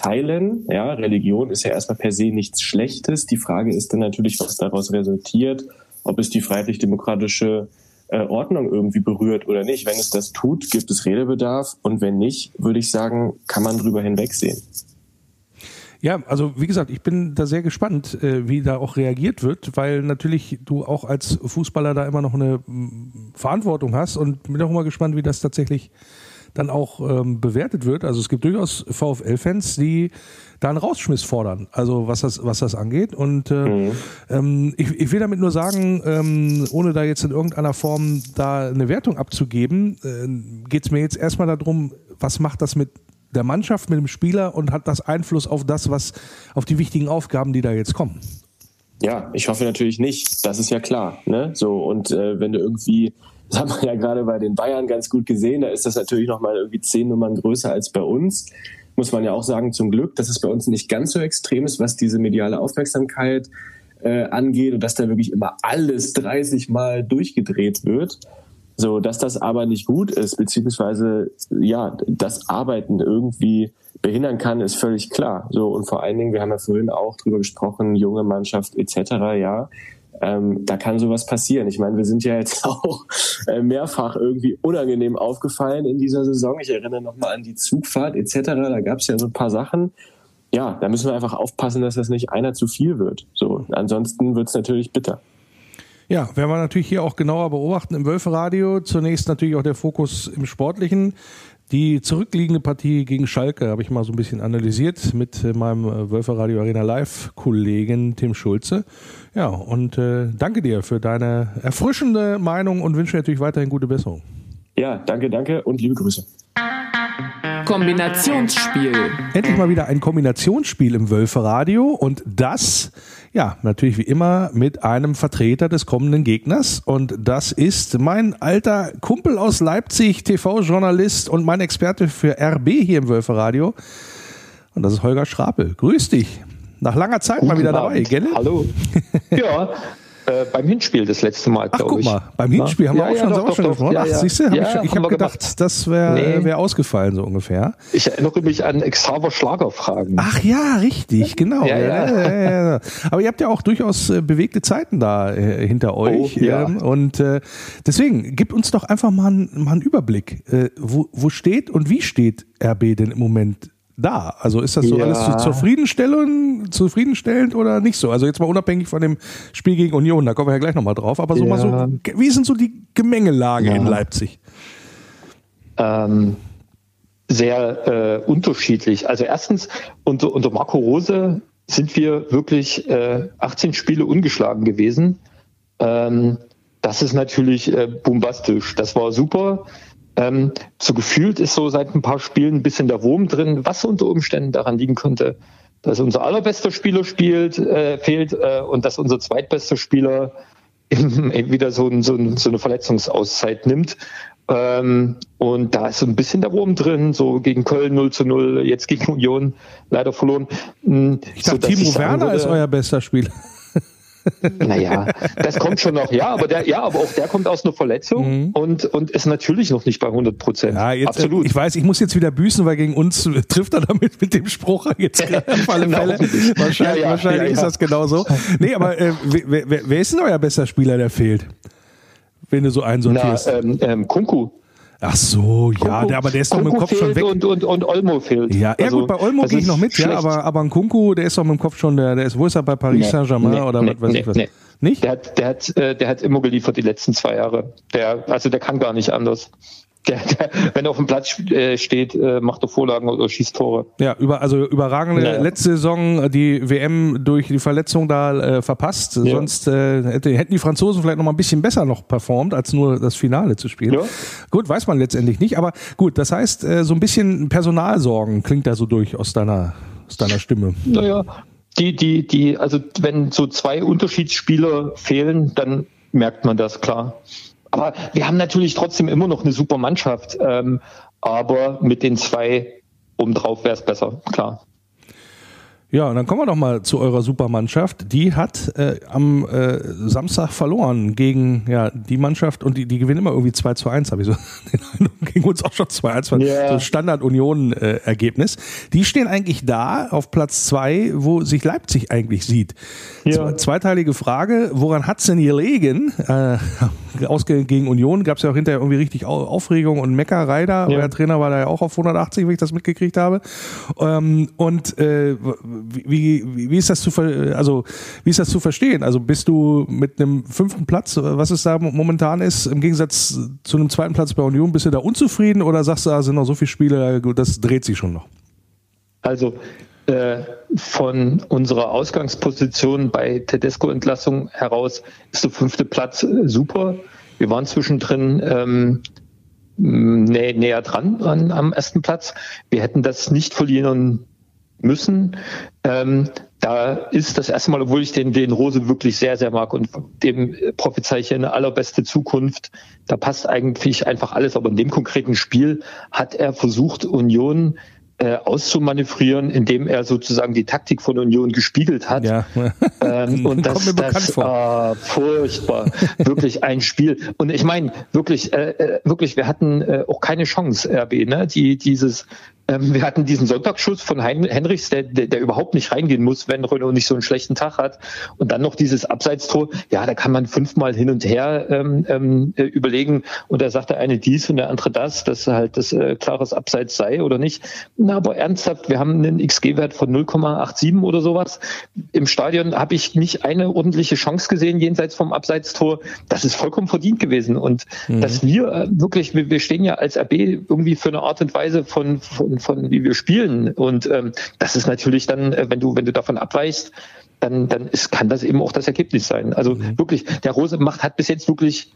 Speaker 4: teilen. Ja, Religion ist ja erstmal per se nichts Schlechtes. Die Frage ist dann natürlich, was daraus resultiert, ob es die freiheitlich-demokratische äh, Ordnung irgendwie berührt oder nicht. Wenn es das tut, gibt es Redebedarf und wenn nicht, würde ich sagen, kann man drüber hinwegsehen.
Speaker 1: Ja, also wie gesagt, ich bin da sehr gespannt, äh, wie da auch reagiert wird, weil natürlich du auch als Fußballer da immer noch eine mm, Verantwortung hast und bin auch immer gespannt, wie das tatsächlich dann auch ähm, bewertet wird. Also es gibt durchaus VfL-Fans, die da einen Rausschmiss fordern, also was das, was das angeht. Und äh, mhm. ähm, ich, ich will damit nur sagen, ähm, ohne da jetzt in irgendeiner Form da eine Wertung abzugeben, äh, geht es mir jetzt erstmal darum, was macht das mit der Mannschaft, mit dem Spieler und hat das Einfluss auf das, was, auf die wichtigen Aufgaben, die da jetzt kommen.
Speaker 4: Ja, ich hoffe natürlich nicht. Das ist ja klar. Ne? So, und äh, wenn du irgendwie, das haben wir ja gerade bei den Bayern ganz gut gesehen, da ist das natürlich nochmal irgendwie zehn Nummern größer als bei uns. Muss man ja auch sagen, zum Glück, dass es bei uns nicht ganz so extrem ist, was diese mediale Aufmerksamkeit äh, angeht und dass da wirklich immer alles 30 Mal durchgedreht wird. So, dass das aber nicht gut ist, beziehungsweise ja, das Arbeiten irgendwie behindern kann, ist völlig klar. So und vor allen Dingen, wir haben ja vorhin auch drüber gesprochen, junge Mannschaft etc. Ja, ähm, da kann sowas passieren. Ich meine, wir sind ja jetzt auch äh, mehrfach irgendwie unangenehm aufgefallen in dieser Saison. Ich erinnere nochmal an die Zugfahrt etc. Da gab es ja so ein paar Sachen. Ja, da müssen wir einfach aufpassen, dass das nicht einer zu viel wird. So, ansonsten wird es natürlich bitter.
Speaker 1: Ja, werden wir natürlich hier auch genauer beobachten im Wölferadio. Zunächst natürlich auch der Fokus im Sportlichen. Die zurückliegende Partie gegen Schalke habe ich mal so ein bisschen analysiert mit meinem Wölferadio Arena Live Kollegen Tim Schulze. Ja, und äh, danke dir für deine erfrischende Meinung und wünsche natürlich weiterhin gute Besserung.
Speaker 4: Ja, danke, danke und liebe Grüße.
Speaker 2: Kombinationsspiel.
Speaker 1: Endlich mal wieder ein Kombinationsspiel im Wölferadio und das, ja, natürlich wie immer mit einem Vertreter des kommenden Gegners und das ist mein alter Kumpel aus Leipzig, TV-Journalist und mein Experte für RB hier im Wölferadio und das ist Holger Schrapel. Grüß dich. Nach langer Zeit
Speaker 5: Guten
Speaker 1: mal wieder
Speaker 5: Abend.
Speaker 1: dabei, gell?
Speaker 5: Hallo. ja, äh, beim Hinspiel das letzte Mal, glaube
Speaker 1: guck
Speaker 5: ich.
Speaker 1: mal, beim Hinspiel haben wir
Speaker 5: Ja,
Speaker 1: auch
Speaker 5: ja,
Speaker 1: schon,
Speaker 5: doch, doch,
Speaker 1: schon
Speaker 5: doch.
Speaker 1: gesprochen.
Speaker 5: Ja,
Speaker 1: Ach, siehst du, hab ich, ich habe gedacht,
Speaker 5: gemacht.
Speaker 1: das wäre
Speaker 5: Nee.
Speaker 1: wär ausgefallen, so ungefähr.
Speaker 5: Ich erinnere mich an Xaver Schlagerfragen.
Speaker 1: Ach ja, richtig, genau. Aber ihr habt ja auch durchaus äh, bewegte Zeiten da äh, hinter euch.
Speaker 5: Oh,
Speaker 1: ähm, Und äh, deswegen, gib uns doch einfach mal, einen- mal einen Überblick. Äh, wo, wo steht und wie steht RB denn im Moment da? Also ist das so
Speaker 5: Ja.
Speaker 1: alles zu, zufriedenstellend, zufriedenstellend oder nicht so? Also jetzt mal unabhängig von dem Spiel gegen Union, da kommen wir ja gleich nochmal drauf. Aber so
Speaker 5: Ja.
Speaker 1: mal so, wie ist denn so die Gemengelage
Speaker 5: Ja.
Speaker 1: in Leipzig?
Speaker 5: ähm, sehr äh, unterschiedlich. Also erstens, unter, unter Marco Rose sind wir wirklich äh, 18 Spiele ungeschlagen gewesen. Ähm, das ist natürlich äh, bombastisch. Das war super. Ähm, so gefühlt ist so seit ein paar Spielen ein bisschen der Wurm drin, was unter Umständen daran liegen könnte, dass unser allerbester Spieler spielt, äh, fehlt äh, und dass unser zweitbester Spieler eben wieder so, ein, so, ein, so eine Verletzungsauszeit nimmt. Ähm, und da ist so ein bisschen der Wurm drin, so gegen Köln 0 zu 0, jetzt gegen Union leider verloren. Hm,
Speaker 1: Ich dachte, Timo Werner ist euer bester Spieler.
Speaker 5: Naja, das kommt schon noch, ja, aber der, ja, aber auch der kommt aus einer Verletzung und, und ist natürlich noch nicht bei 100 Prozent.
Speaker 1: Mhm. Ja, jetzt,
Speaker 5: Absolut.
Speaker 1: Äh, ich weiß, ich muss jetzt wieder büßen, weil gegen uns äh, trifft er damit mit dem Spruch jetzt auf alle
Speaker 5: Genau.
Speaker 1: Fälle. Wahrscheinlich,
Speaker 5: Ja, ja,
Speaker 1: wahrscheinlich ist das genauso. Nee, aber äh, wer, wer, wer ist denn euer bester Spieler, der fehlt? Wenn du so
Speaker 5: Na,
Speaker 1: einsortierst.
Speaker 5: ähm, ähm, Kunku.
Speaker 1: Ach so, ja, der, aber der ist doch mit dem
Speaker 5: Kunku
Speaker 1: Kopf schon weg.
Speaker 5: Und, und, und Olmo fehlt.
Speaker 1: ja, ja
Speaker 5: Also,
Speaker 1: gut, bei Olmo gehe ich noch mit, ja, aber, aber ein Kunku, der ist doch mit dem Kopf schon, der, der ist, wo ist er bei Paris
Speaker 5: Nee,
Speaker 1: Saint-Germain
Speaker 5: nee,
Speaker 1: oder
Speaker 5: nee,
Speaker 1: was weiß ich was? Nicht?
Speaker 5: Der hat, der hat, äh, der hat immer geliefert die letzten zwei Jahre. Der, also der kann gar nicht anders. Der, der, wenn er auf dem Platz äh, steht, äh, macht er Vorlagen oder schießt Tore.
Speaker 1: Ja, über, also überragende
Speaker 5: Naja.
Speaker 1: letzte Saison die WM durch die Verletzung da äh, verpasst. Sonst äh, hätte, hätten die Franzosen vielleicht noch mal ein bisschen besser noch performt, als nur das Finale zu spielen.
Speaker 5: Ja.
Speaker 1: Gut, weiß man letztendlich nicht, aber gut, das heißt, äh, so ein bisschen Personalsorgen klingt da so durch aus deiner, aus deiner Stimme.
Speaker 5: Naja, die, die, die, also wenn so zwei Unterschiedsspieler fehlen, dann merkt man das klar. Aber wir haben natürlich trotzdem immer noch eine super Mannschaft. Ähm, aber mit den zwei obendrauf wäre es besser, klar.
Speaker 1: Ja, und dann kommen wir doch mal zu eurer Supermannschaft. Die hat äh, am äh, Samstag verloren gegen ja, die Mannschaft und die, die gewinnen immer irgendwie 2 zu 1, habe ich so den Eindruck. Gegen uns auch schon 2 1,
Speaker 5: Ja.
Speaker 1: so Standard-Union-Ergebnis. die stehen eigentlich da auf Platz 2, wo sich Leipzig eigentlich sieht.
Speaker 5: Ja.
Speaker 1: Zwe- Zweiteilige Frage, woran hat's denn gelegen? Äh, ausgehend gegen Union gab's ja auch hinterher irgendwie richtig Au- Aufregung und Meckerei da.
Speaker 5: Ja.
Speaker 1: Euer Trainer war da ja auch auf 180, wenn ich das mitgekriegt habe. Ähm, und äh, wie, wie, wie ist das zu also wie ist das zu verstehen? Also bist du mit einem fünften Platz, was es da momentan ist, im Gegensatz zu einem zweiten Platz bei Union, bist du da unzufrieden oder sagst du, da sind noch so viele Spiele, gut, das dreht sich schon noch?
Speaker 5: Also äh, von unserer Ausgangsposition bei Tedesco-Entlassung heraus ist der fünfte Platz äh, super. Wir waren zwischendrin ähm, nä näher dran an, am ersten Platz. Wir hätten das nicht verlieren müssen. Ähm, da ist das erste Mal, obwohl ich den, den Rose wirklich sehr, sehr mag und dem prophezei ich eine allerbeste Zukunft. Da passt eigentlich einfach alles. Aber in dem konkreten Spiel hat er versucht, Union äh, auszumanövrieren, indem er sozusagen die Taktik von Union gespiegelt hat.
Speaker 1: Ja.
Speaker 5: Ähm, und das, das
Speaker 1: vor.
Speaker 5: äh, furchtbar, wirklich ein Spiel. Und ich meine, wirklich, äh, äh, wirklich, wir hatten äh, auch keine Chance, RB, ne? Die dieses ähm, wir hatten diesen Sonntagsschuss von hein Henrichs, der, der, der überhaupt nicht reingehen muss, wenn Renault nicht so einen schlechten Tag hat. Und dann noch dieses Abseitstor. Ja, da kann man fünfmal hin und her ähm, ähm, äh, überlegen. Und da sagt der eine dies und der andere das, dass halt das äh, klares Abseits sei oder nicht. Na, aber ernsthaft, wir haben einen XG-Wert von 0,87 oder sowas. Im Stadion habe ich nicht eine ordentliche Chance gesehen jenseits vom Abseitstor. Das ist vollkommen verdient gewesen. Und
Speaker 1: Mhm.
Speaker 5: dass wir äh, wirklich, wir, wir stehen ja als RB irgendwie für eine Art und Weise von, von, von wie wir spielen. Und ähm, das ist natürlich dann, äh, wenn du, wenn du davon abweichst, dann, dann ist, kann das eben auch das Ergebnis sein. Also
Speaker 1: Mhm.
Speaker 5: wirklich, der Rose macht, hat bis jetzt wirklich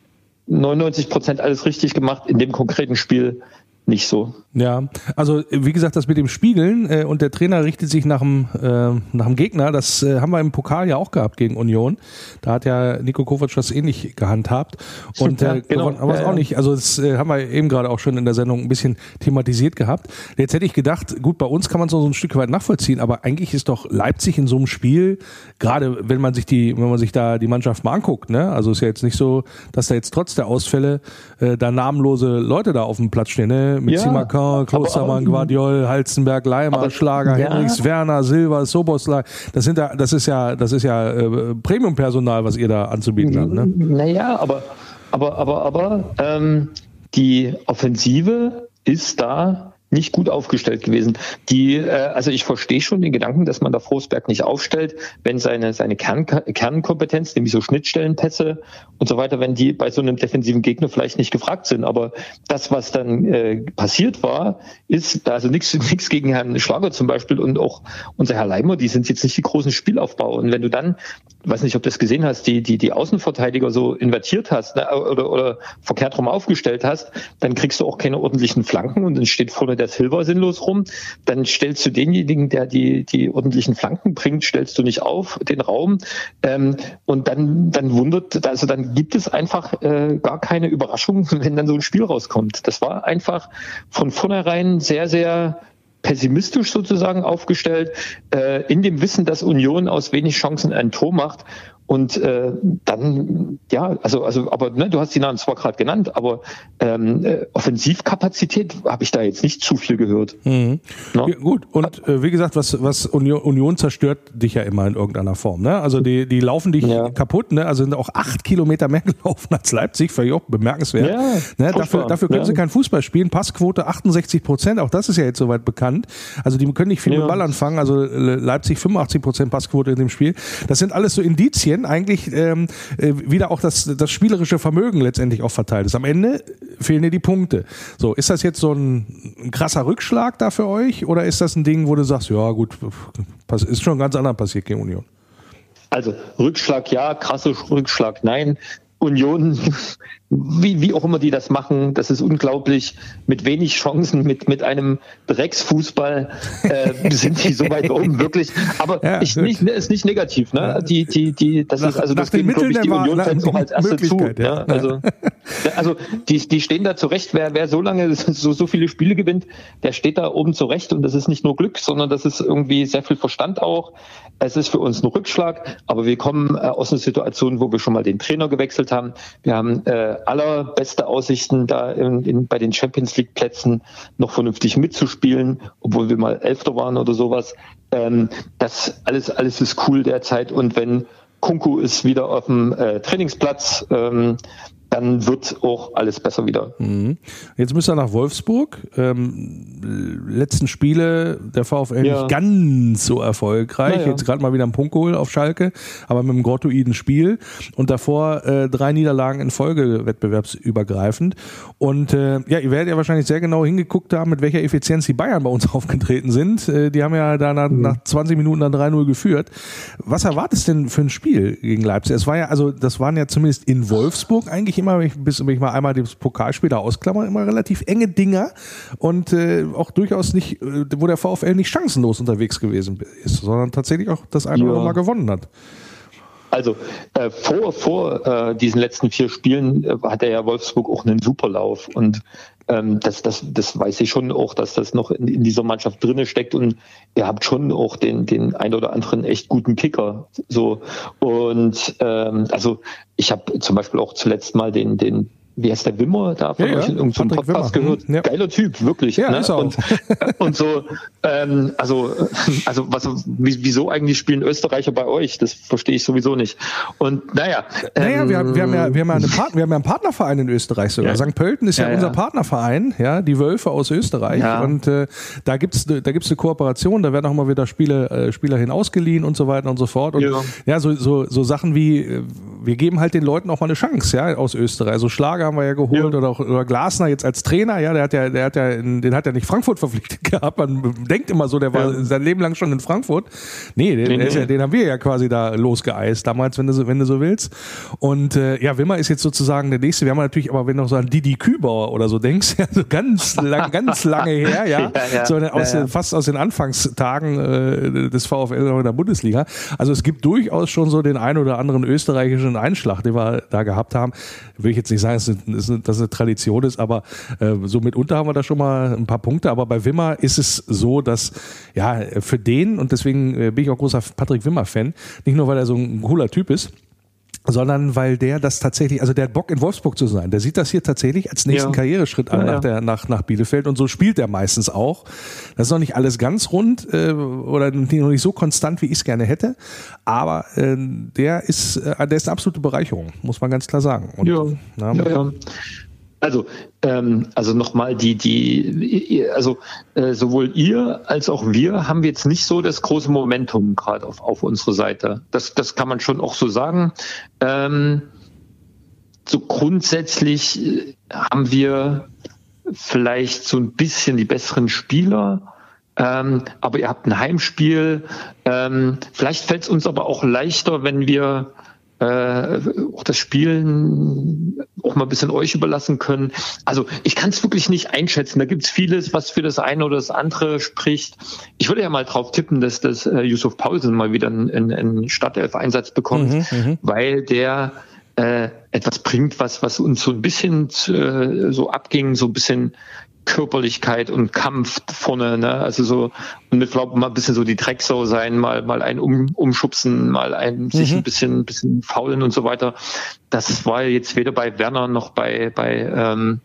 Speaker 5: 99 Prozent alles richtig gemacht, in dem konkreten Spiel nicht so.
Speaker 1: Ja, also wie gesagt, das mit dem Spiegeln äh, und der Trainer richtet sich nach dem, äh, nach dem Gegner, das äh, haben wir im Pokal ja auch gehabt gegen Union. Da hat ja Nico Kovac das ähnlich gehandhabt und
Speaker 5: Ja,
Speaker 1: äh,
Speaker 5: genau.
Speaker 1: gewonnen haben wir es
Speaker 5: Ja,
Speaker 1: auch
Speaker 5: ja.
Speaker 1: nicht. Also das äh, haben wir eben gerade auch schon in der Sendung ein bisschen thematisiert gehabt. Jetzt hätte ich gedacht, gut, bei uns kann man es noch so ein Stück weit nachvollziehen, aber eigentlich ist doch Leipzig in so einem Spiel, gerade wenn man sich die, wenn man sich da die Mannschaft mal anguckt, ne? Also ist ja jetzt nicht so, dass da jetzt trotz der Ausfälle äh, da namenlose Leute da auf dem Platz stehen, ne? Mit
Speaker 5: Ja,
Speaker 1: Simakan, Klostermann, Guardiol, Halzenberg, Leimer, Schlager,
Speaker 5: ja.
Speaker 1: Henrichs, Werner, Silva, Soboslai. Das sind ja, das ist ja, das ist ja äh, Premium-Personal, was ihr da anzubieten habt, ne?
Speaker 5: Naja, aber, aber, aber, aber ähm, die Offensive ist da nicht gut aufgestellt gewesen. Die, äh, also ich verstehe schon den Gedanken, dass man da Frosberg nicht aufstellt, wenn seine, seine Kern, Kernkompetenz, nämlich so Schnittstellenpässe und so weiter, wenn die bei so einem defensiven Gegner vielleicht nicht gefragt sind. Aber das, was dann äh, passiert war, ist, also nichts nichts gegen Herrn Schlager zum Beispiel und auch unser Herr Leimer, die sind jetzt nicht die großen Spielaufbau. Und wenn du dann, weiß nicht, ob du das gesehen hast, die, die, die Außenverteidiger so invertiert hast ne, oder, oder verkehrt rum aufgestellt hast, dann kriegst du auch keine ordentlichen Flanken und dann steht vorne der Silver sinnlos rum. Dann stellst du denjenigen, der die, die ordentlichen Flanken bringt, stellst du nicht auf, den Raum. Ähm, und dann, dann wundert, also dann gibt es einfach äh, gar keine Überraschung, wenn dann so ein Spiel rauskommt. Das war einfach von vornherein sehr, sehr pessimistisch sozusagen aufgestellt, äh, in dem Wissen, dass Union aus wenig Chancen ein Tor macht. Und äh, dann, ja, also, also, aber ne, du hast die Namen zwar gerade genannt, aber ähm, äh, Offensivkapazität habe ich da jetzt nicht zu viel gehört.
Speaker 1: Mhm.
Speaker 5: Ne?
Speaker 1: Ja, gut, und äh, wie gesagt, was, was Union, Union zerstört dich ja immer in irgendeiner Form. Ne? Also die, die laufen dich
Speaker 5: Ja.
Speaker 1: kaputt, ne? also sind auch acht Kilometer mehr gelaufen als Leipzig, völlig auch bemerkenswert.
Speaker 5: Ja,
Speaker 1: ne? Dafür, dafür können sie kein Fußball spielen. Passquote 68 Prozent, auch das ist ja jetzt soweit bekannt. Also die können nicht viel mit Ball anfangen. Also Leipzig 85 Prozent Passquote in dem Spiel. Das sind alles so Indizien, eigentlich ähm, äh, wieder auch das, das spielerische Vermögen letztendlich auch verteilt ist. Am Ende fehlen dir die Punkte. So, ist das jetzt so ein, ein krasser Rückschlag da für euch oder ist das ein Ding, wo du sagst, ja gut, ist schon ganz anders passiert gegen Union?
Speaker 5: Also Rückschlag ja, krasser Rückschlag nein. Union, wie, wie auch immer die das machen, das ist unglaublich. Mit wenig Chancen, mit, mit einem Drecksfußball äh, sind die so weit oben, wirklich. Aber
Speaker 1: Ja,
Speaker 5: ich, nicht, ist nicht negativ. Ne? Die, die, die, das
Speaker 1: Nach-
Speaker 5: ist, also das geben, glaube ich, die Union-Fans auch als erste zu.
Speaker 1: Ja.
Speaker 5: Ja? Also, also die, die stehen da zurecht. Wer, wer so lange so, so viele Spiele gewinnt, der steht da oben zurecht. Und das ist nicht nur Glück, sondern das ist irgendwie sehr viel Verstand auch. Es ist für uns ein Rückschlag, aber wir kommen äh, aus einer Situation, wo wir schon mal den Trainer gewechselt haben. Wir haben äh, allerbeste Aussichten, da in, in, bei den Champions League Plätzen noch vernünftig mitzuspielen, obwohl wir mal Elfter waren oder sowas. Ähm, das alles, alles ist cool derzeit. Und wenn Kunku ist wieder auf dem äh, Trainingsplatz, ähm, dann wird auch alles besser wieder.
Speaker 1: Mhm. Jetzt müsst ihr nach Wolfsburg. Ähm, letzten Spiele der VfL
Speaker 5: Ja.
Speaker 1: nicht ganz so erfolgreich.
Speaker 5: Naja.
Speaker 1: Jetzt gerade mal wieder einen Punkt geholt auf Schalke, aber mit einem grottoiden Spiel. Und davor äh, drei Niederlagen in Folge wettbewerbsübergreifend. Und äh, ja, ihr werdet ja wahrscheinlich sehr genau hingeguckt haben, mit welcher Effizienz die Bayern bei uns aufgetreten sind. Äh, die haben ja da nach, nach 20 Minuten dann 3-0 geführt. Was erwartest du denn für ein Spiel gegen Leipzig? Es war ja, also das waren ja zumindest in Wolfsburg eigentlich immer, wenn ich, bis wenn ich mal einmal das Pokalspiel da ausklammer, immer relativ enge Dinger und äh, auch durchaus nicht, äh, wo der VfL nicht chancenlos unterwegs gewesen ist, sondern tatsächlich auch das eine
Speaker 5: Ja.
Speaker 1: oder andere Mal gewonnen hat.
Speaker 5: Also äh, vor, vor äh, diesen letzten vier Spielen äh, hatte ja Wolfsburg auch einen Superlauf und ähm, das, das, das weiß ich schon auch, dass das noch in, in dieser Mannschaft drinne steckt und ihr habt schon auch den, den ein oder anderen echt guten Kicker. So und ähm, also ich habe zum Beispiel auch zuletzt mal den, den wie heißt der Wimmer da von
Speaker 1: Ja,
Speaker 5: euch in irgendeinem
Speaker 1: Patrick
Speaker 5: Podcast
Speaker 1: Wimmer.
Speaker 5: gehört?
Speaker 1: Mhm, ja.
Speaker 5: Geiler Typ, wirklich.
Speaker 1: Ja,
Speaker 5: ne?
Speaker 1: ist auch.
Speaker 5: Und, und so, ähm, also, also was, wie- wieso eigentlich spielen Österreicher bei euch? Das verstehe ich sowieso nicht. Und naja,
Speaker 1: Naja,
Speaker 5: ähm,
Speaker 1: wir, haben, wir, haben ja, wir, haben ja eine Part, wir haben ja einen Partnerverein in Österreich sogar.
Speaker 5: Ja.
Speaker 1: St. Pölten ist ja,
Speaker 5: Ja,
Speaker 1: unser Partnerverein, ja, die Wölfe aus Österreich. Und äh, da gibt's da gibt's eine Kooperation, da werden auch mal wieder Spiele, äh, Spieler hin ausgeliehen und so weiter und so fort. Und ja,
Speaker 5: Ja.
Speaker 1: so, so, so Sachen wie, äh, wir geben halt den Leuten auch mal eine Chance, ja, aus Österreich. Also Schlager haben wir ja geholt
Speaker 5: Ja.
Speaker 1: oder auch oder Glasner jetzt als Trainer, ja, der hat ja, der hat ja, den hat ja nicht Frankfurt verpflichtet gehabt. Man denkt immer so, der war
Speaker 5: Ja.
Speaker 1: sein Leben lang schon in Frankfurt. Nee, den,
Speaker 5: Nee, nee.
Speaker 1: den haben wir ja quasi da losgeeist damals, wenn du so, wenn du so willst. Und äh, ja, Wimmer ist jetzt sozusagen der nächste. Wir haben natürlich, aber wenn du noch so an Didi Kübauer oder so denkst, ja, so ganz lang, ganz lange her, ja,
Speaker 5: Ja,
Speaker 1: so aus, fast aus den Anfangstagen äh, des VfL in der Bundesliga. Also es gibt durchaus schon so den ein oder anderen österreichischen Einschlag, den wir da gehabt haben. Will ich jetzt nicht sagen, es es eine- dass es eine Tradition ist, aber äh, so mitunter haben wir da schon mal ein paar Punkte. Aber bei Wimmer ist es so, dass ja für den und deswegen äh, bin ich auch großer Patrick Wimmer-Fan, nicht nur weil er so ein cooler Typ ist, sondern weil der das tatsächlich, also der hat Bock in Wolfsburg zu sein. Der sieht das hier tatsächlich als nächsten
Speaker 5: Ja.
Speaker 1: Karrierschritt an
Speaker 5: Ja,
Speaker 1: nach, der, nach, nach Bielefeld und so spielt er meistens auch. Das ist noch nicht alles ganz rund äh, oder noch nicht so konstant, wie ich es gerne hätte, aber äh, der ist, äh, der ist eine absolute Bereicherung, muss man ganz klar sagen. Und,
Speaker 5: Ja,
Speaker 1: na,
Speaker 5: ja, ja. Also, ähm, also nochmal die, die, also äh, sowohl ihr als auch wir haben jetzt nicht so das große Momentum gerade auf, auf unsere Seite. Das, das kann man schon auch so sagen. Ähm, so grundsätzlich äh, haben wir vielleicht so ein bisschen die besseren Spieler. Ähm, aber ihr habt ein Heimspiel. Ähm, vielleicht fällt es uns aber auch leichter, wenn wir äh, auch das Spielen auch mal ein bisschen euch überlassen können. Also ich kann es wirklich nicht einschätzen. Da gibt es vieles, was für das eine oder das andere spricht. Ich würde ja mal drauf tippen, dass das äh, Yusuf Paulsen mal wieder einen, einen, Startelf-Einsatz bekommt, weil der äh, etwas bringt, was, was uns so ein bisschen äh, so abging, so ein bisschen Körperlichkeit und Kampf vorne, ne? Also so und mit glaube mal ein bisschen so die Drecksau sein, mal mal ein um, umschubsen, mal ein sich ein bisschen bisschen faulen und so weiter. Das war jetzt weder bei Werner noch bei bei ähm,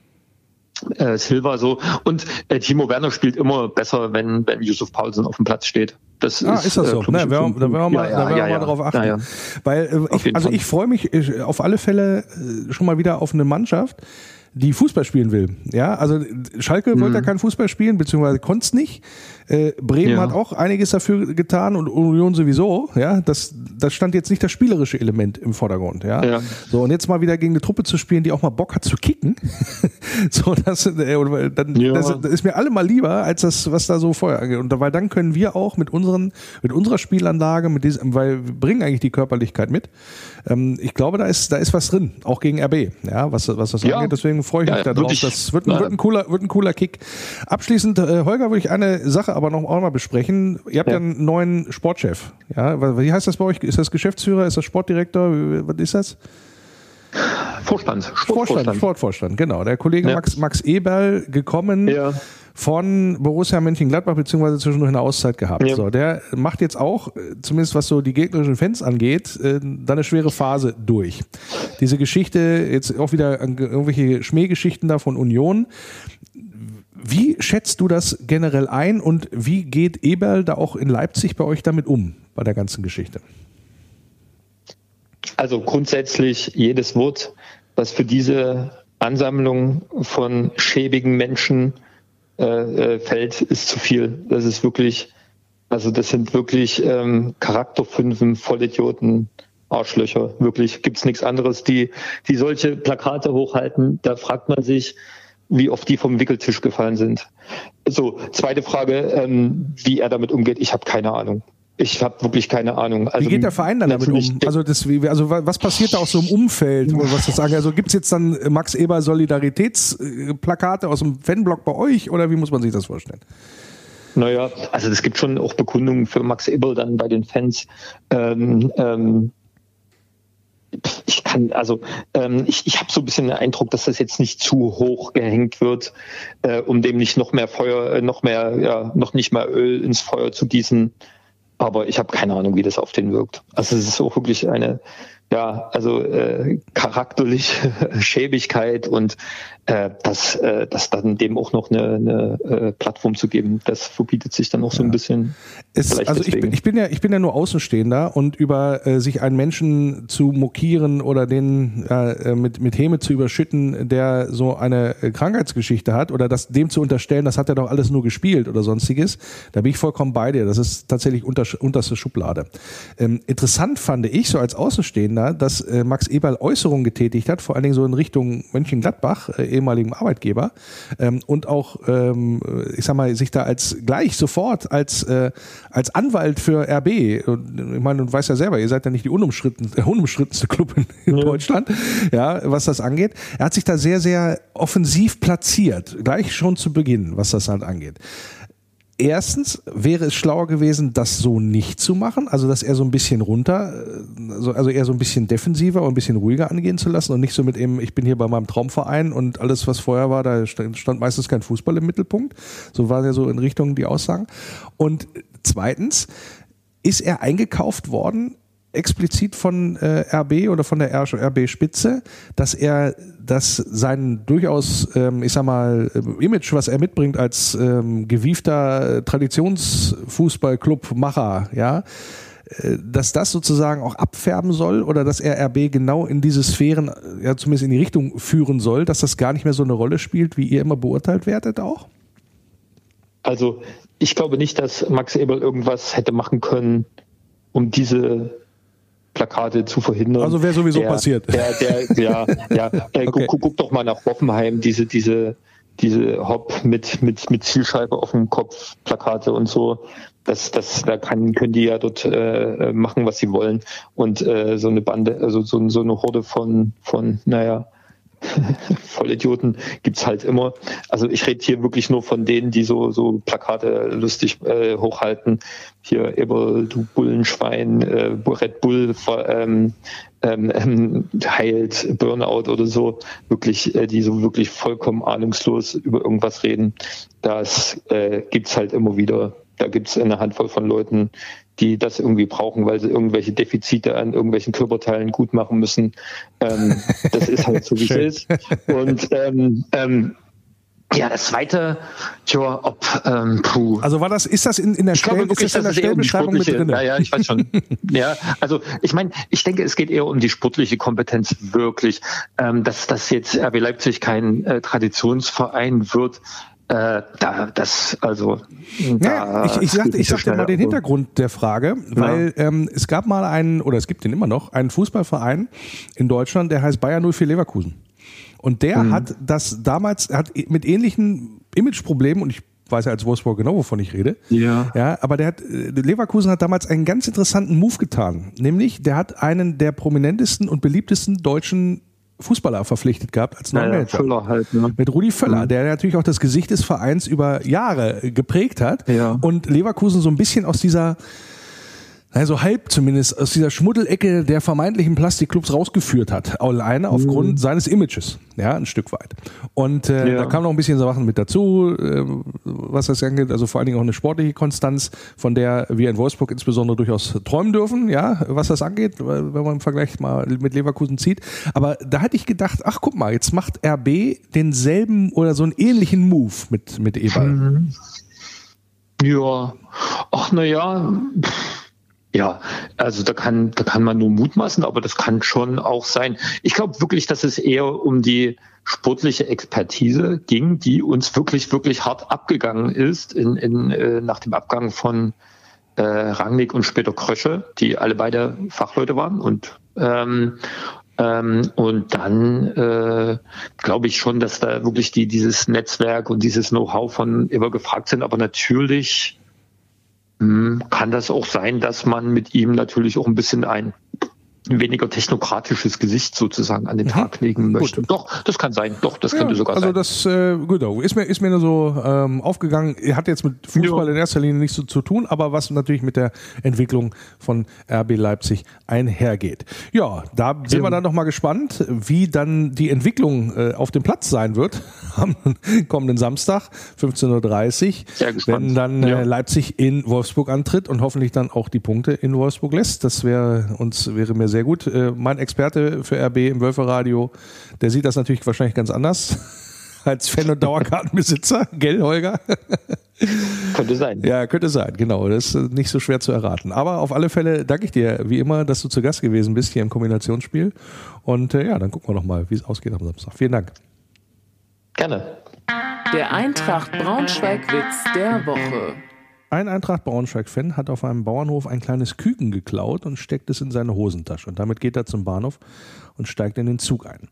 Speaker 5: äh, Silva so und äh, Timo Werner spielt immer besser, wenn wenn Yusuf Paulsen auf dem Platz steht. Das
Speaker 1: Ah, ist das so?
Speaker 5: äh,
Speaker 1: Na,
Speaker 5: ich,
Speaker 1: wir- da werden wir mal,
Speaker 5: ja,
Speaker 1: da werden wir
Speaker 5: ja,
Speaker 1: mal
Speaker 5: ja.
Speaker 1: drauf achten.
Speaker 5: Ja, ja.
Speaker 1: Weil äh, ich, also
Speaker 5: Fall.
Speaker 1: ich freue mich äh, auf alle Fälle äh, schon mal wieder auf eine Mannschaft, die Fußball spielen will. Ja, also Schalke wollte ja keinen Fußball spielen, beziehungsweise konnte es nicht. Äh, Bremen.
Speaker 5: Ja.
Speaker 1: hat auch einiges dafür getan und Union sowieso. Ja, das, das stand jetzt nicht das spielerische Element im Vordergrund. Ja,
Speaker 5: Ja.
Speaker 1: so und jetzt mal wieder gegen eine Truppe zu spielen, die auch mal Bock hat zu kicken. so, das, äh, oder dann,
Speaker 5: Ja.
Speaker 1: das, das ist mir allemal lieber als das, was da so vorher angeht. Und weil dann können wir auch mit unseren, mit unserer Spielanlage, mit diesem, weil wir bringen eigentlich die Körperlichkeit mit. Ähm, ich glaube, da ist, da ist was drin, auch gegen RB, ja, was, was das
Speaker 5: Ja.
Speaker 1: angeht. Deswegen freue ich mich da drauf.
Speaker 5: wirklich.
Speaker 1: Das wird ein, wird ein cooler, wird ein cooler Kick. Abschließend, äh, Holger, würde ich eine Sache aber noch auch mal besprechen. Ihr habt ja,
Speaker 5: Ja.
Speaker 1: einen neuen Sportchef. Ja, wie heißt das bei euch? Ist das Geschäftsführer? Ist das Sportdirektor? Was ist das?
Speaker 5: Vorstand,
Speaker 1: Vorstand,
Speaker 5: Sportvorstand.
Speaker 1: Sportvorstand, genau. Der Kollege
Speaker 5: Ja.
Speaker 1: Max, Max Eberl gekommen
Speaker 5: Ja.
Speaker 1: von Borussia Mönchengladbach, beziehungsweise zwischendurch eine Auszeit gehabt.
Speaker 5: Ja.
Speaker 1: So, der macht jetzt auch, äh, zumindest was so die gegnerischen Fans angeht, äh, da eine schwere Phase durch. Diese Geschichte, jetzt auch wieder irgendwelche Schmähgeschichten da von Union. Wie schätzt du das generell ein und wie geht Eberl da auch in Leipzig bei euch damit um, bei der ganzen Geschichte?
Speaker 5: Also grundsätzlich jedes Wort, was für diese Ansammlung von schäbigen Menschen äh, äh, fällt, ist zu viel. Das ist wirklich, also das sind wirklich ähm, Charakterfünfen, Vollidioten, Arschlöcher. Wirklich gibt's nichts anderes, die, die solche Plakate hochhalten. Da fragt man sich, wie oft die vom Wickeltisch gefallen sind. So, zweite Frage, ähm, wie er damit umgeht, ich habe keine Ahnung. Ich habe wirklich keine Ahnung.
Speaker 1: Also, wie geht der Verein dann damit um? Also, das, also was passiert da auch so im Umfeld? Was das sagen? Also gibt es jetzt dann Max Eber Solidaritätsplakate aus dem Fanblock bei euch oder wie muss man sich das vorstellen?
Speaker 5: Naja, also es gibt schon auch Bekundungen für Max Eberl dann bei den Fans. Ähm, ähm, ich kann, also ähm, ich, ich habe so ein bisschen den Eindruck, dass das jetzt nicht zu hoch gehängt wird, äh, um dem nicht noch mehr Feuer, äh, noch mehr, ja, noch nicht mehr Öl ins Feuer zu gießen. Aber ich habe keine Ahnung, wie das auf den wirkt. Also es ist auch wirklich eine, ja, also äh, charakterliche Schäbigkeit und äh, das, äh, das dann dem auch noch eine, eine äh, Plattform zu geben, das verbietet sich dann auch so ein bisschen.
Speaker 1: Es, also ich bin, ich bin ja ich bin ja nur Außenstehender und über äh, sich einen Menschen zu mokieren oder den äh, mit mit Häme zu überschütten, der so eine Krankheitsgeschichte hat oder das dem zu unterstellen, das hat er doch alles nur gespielt oder sonstiges, da bin ich vollkommen bei dir. Das ist tatsächlich unter, unterste Schublade. Ähm, interessant fand ich so als Außenstehender, dass äh, Max Eberl Äußerungen getätigt hat, vor allen Dingen so in Richtung Mönchengladbach. Äh, ehemaligem Arbeitgeber ähm, und auch, ähm, ich sag mal, sich da als gleich sofort als, äh, als Anwalt für RB, und ich meine, du weißt ja selber, ihr seid ja nicht die unumstritten, der unumstrittenste Club in, in ja. Deutschland, ja, was das angeht. Er hat sich da sehr, sehr offensiv platziert, gleich schon zu Beginn, was das halt angeht erstens wäre es schlauer gewesen, das so nicht zu machen, also dass er so ein bisschen runter, also, also eher so ein bisschen defensiver und ein bisschen ruhiger angehen zu lassen und nicht so mit eben, ich bin hier bei meinem Traumverein und alles, was vorher war, da stand meistens kein Fußball im Mittelpunkt. So war ja so in Richtung die Aussagen. Und zweitens ist er eingekauft worden explizit von äh, RB oder von der RB-Spitze, dass er das sein durchaus, ähm, ich sag mal, äh, Image, was er mitbringt als ähm, gewiefter Traditionsfußballclub-Macher, ja, äh, dass das sozusagen auch abfärben soll oder dass er RB genau in diese Sphären, ja zumindest in die Richtung führen soll, dass das gar nicht mehr so eine Rolle spielt, wie ihr immer beurteilt werdet auch?
Speaker 5: Also ich glaube nicht, dass Max Eberl irgendwas hätte machen können, um diese Plakate zu verhindern.
Speaker 1: Also wäre sowieso
Speaker 5: der,
Speaker 1: passiert.
Speaker 5: Der, der, ja, ja. Äh, okay. guck, guck, doch mal nach Hoffenheim, diese, diese, diese Hop mit, mit, mit Zielscheibe auf dem Kopf, Plakate und so. Das, das, da kann, können die ja dort äh, machen, was sie wollen. Und äh, so eine Bande, also so, so eine Horde von, von, naja, Vollidioten gibt's halt immer. Also ich rede hier wirklich nur von denen, die so, so Plakate lustig äh, hochhalten. Hier Eber, du Bullenschwein, äh, Red Bull ähm, ähm, ähm, heilt Burnout oder so. Wirklich, äh, die so wirklich vollkommen ahnungslos über irgendwas reden. Das äh, gibt's halt immer wieder. Da gibt's eine Handvoll von Leuten, die das irgendwie brauchen, weil sie irgendwelche Defizite an irgendwelchen Körperteilen gut machen müssen. Ähm, das ist halt so, wie es ist. Und ähm, ähm, ja, das zweite, tja, ob, ähm, puh.
Speaker 1: Also war das, ist das in, in der, Stell, wirklich, ist das in der Stellenbeschreibung mit drin?
Speaker 5: Ja, ja, ich weiß schon. ja, also ich meine, ich denke, es geht eher um die sportliche Kompetenz wirklich. Ähm, dass das jetzt RB Leipzig kein äh, Traditionsverein wird, äh, da, das, also.
Speaker 1: Da ja, ich, ich sagte, ich sagte mal den Hintergrund der Frage, weil ja. ähm, es gab mal einen, oder es gibt den immer noch, einen Fußballverein in Deutschland, der heißt Bayern 04 Leverkusen. Und der mhm. hat das damals, hat mit ähnlichen Imageproblemen, und ich weiß ja als Wolfsburg genau, wovon ich rede.
Speaker 5: Ja.
Speaker 1: Ja, aber der hat, äh, Leverkusen hat damals einen ganz interessanten Move getan. Nämlich, der hat einen der prominentesten und beliebtesten deutschen Fußballer verpflichtet gehabt als neuen
Speaker 5: ja, Manager. Völler halt, ne?
Speaker 1: Mit Rudi Völler, mhm. der natürlich auch das Gesicht des Vereins über Jahre geprägt hat
Speaker 5: ja.
Speaker 1: und Leverkusen so ein bisschen aus dieser also halb zumindest aus dieser Schmuddelecke der vermeintlichen Plastikclubs rausgeführt hat, alleine aufgrund mhm. seines Images, ja, ein Stück weit. Und äh, ja. da kam noch ein bisschen Sachen mit dazu, äh, was das angeht, also vor allen Dingen auch eine sportliche Konstanz, von der wir in Wolfsburg insbesondere durchaus träumen dürfen, ja, was das angeht, wenn man im Vergleich mal mit Leverkusen zieht. Aber da hätte ich gedacht, ach guck mal, jetzt macht RB denselben oder so einen ähnlichen Move mit mit Eberl. Mhm.
Speaker 5: Ja, ach na ja. Also da kann, da kann man nur mutmaßen, aber das kann schon auch sein. Ich glaube wirklich, dass es eher um die sportliche Expertise ging, die uns wirklich, wirklich hart abgegangen ist in, in, äh, nach dem Abgang von äh, Rangnick und später Krösche, die alle beide Fachleute waren und ähm, ähm, und dann äh, glaube ich schon, dass da wirklich die, dieses Netzwerk und dieses Know-how von immer gefragt sind. Aber natürlich kann das auch sein, dass man mit ihm natürlich auch ein bisschen ein weniger technokratisches Gesicht sozusagen an den mhm. Tag legen möchte. Gut. Doch, das kann sein. Doch, das ja, könnte sogar
Speaker 1: also
Speaker 5: sein.
Speaker 1: Also das, äh, genau, ist mir, ist mir nur so ähm, aufgegangen. Er hat jetzt mit Fußball ja. in erster Linie nichts so zu tun, aber was natürlich mit der Entwicklung von RB Leipzig einhergeht. Ja, da sind ja. wir dann noch mal gespannt, wie dann die Entwicklung äh, auf dem Platz sein wird am kommenden Samstag, 15.30 Uhr, wenn dann äh, Leipzig in Wolfsburg antritt und hoffentlich dann auch die Punkte in Wolfsburg lässt. Das wäre uns wäre mir sehr sehr gut. Äh, mein Experte für RB im Wölferadio, der sieht das natürlich wahrscheinlich ganz anders als Fan und Dauerkartenbesitzer, gell, Holger?
Speaker 5: Könnte sein.
Speaker 1: Ja, könnte sein, genau. Das ist nicht so schwer zu erraten. Aber auf alle Fälle danke ich dir, wie immer, dass du zu Gast gewesen bist hier im Kombinationsspiel. Und äh, ja, dann gucken wir noch mal, wie es ausgeht am Samstag. Vielen Dank.
Speaker 5: Gerne.
Speaker 2: Der Eintracht Braunschweig-Witz der Woche.
Speaker 1: Ein Eintracht Braunschweig-Fan hat auf einem Bauernhof ein kleines Küken geklaut und steckt es in seine Hosentasche. Und damit geht er zum Bahnhof und steigt in den Zug ein.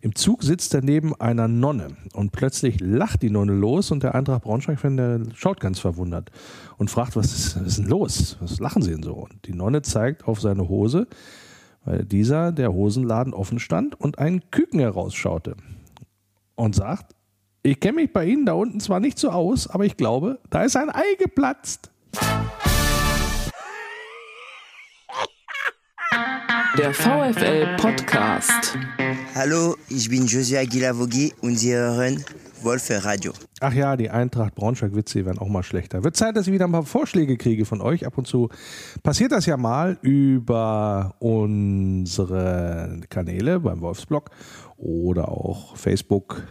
Speaker 1: Im Zug sitzt er neben einer Nonne und plötzlich lacht die Nonne los und der Eintracht Braunschweig-Fan, der schaut ganz verwundert und fragt, was ist, was ist denn los? Was lachen Sie denn so? Und die Nonne zeigt auf seine Hose, weil dieser der Hosenladen offen stand und ein Küken herausschaute und sagt, ich kenne mich bei Ihnen da unten zwar nicht so aus, aber ich glaube, da ist ein Ei geplatzt.
Speaker 2: Der VfL Podcast.
Speaker 6: Hallo, ich bin Josia Aguilar-Vogi und Sie hören Wolfe Radio.
Speaker 1: Ach ja, die Eintracht Braunschweig-Witze werden auch mal schlechter. Wird Zeit, dass ich wieder ein paar Vorschläge kriege von euch. Ab und zu passiert das ja mal über unsere Kanäle beim Wolfsblog oder auch Facebook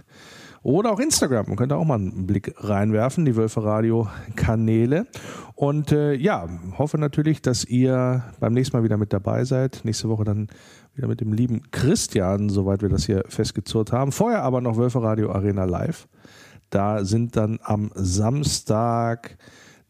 Speaker 1: oder auch Instagram. Man könnte auch mal einen Blick reinwerfen, die Wölfe Radio Kanäle. Und äh, ja, hoffe natürlich, dass ihr beim nächsten Mal wieder mit dabei seid. Nächste Woche dann wieder mit dem lieben Christian, soweit wir das hier festgezurrt haben. Vorher aber noch Wölfe Radio Arena Live. Da sind dann am Samstag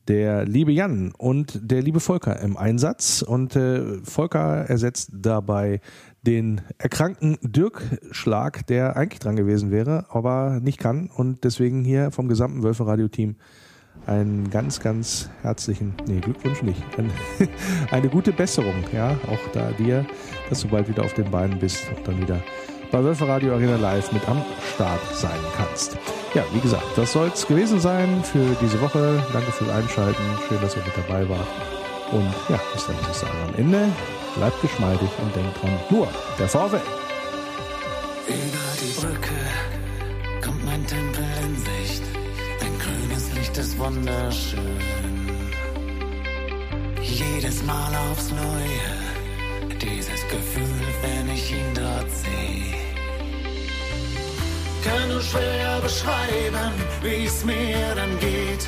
Speaker 1: der liebe Jan und der liebe Volker im Einsatz. Und äh, Volker ersetzt dabei den erkrankten Dirk Schlag, der eigentlich dran gewesen wäre, aber nicht kann. Und deswegen hier vom gesamten Wölfe-Radio-Team einen ganz, ganz herzlichen, nee, Glückwunsch nicht, eine gute Besserung, ja, auch da dir, dass du bald wieder auf den Beinen bist und dann wieder bei Wölfe Radio Arena Live mit am Start sein kannst. Ja, wie gesagt, das soll es gewesen sein für diese Woche. Danke fürs Einschalten. Schön, dass ihr mit dabei wart. Und ja, bis dann muss ich sagen am Ende. Bleibt geschmeidig und denkt dran, nur der VW.
Speaker 7: Über die Brücke kommt mein Tempel in Sicht. Ein grünes Licht ist wunderschön. Jedes Mal aufs Neue, dieses Gefühl, wenn ich ihn dort sehe. Kann nur schwer beschreiben, wie es mir dann geht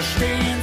Speaker 7: Wir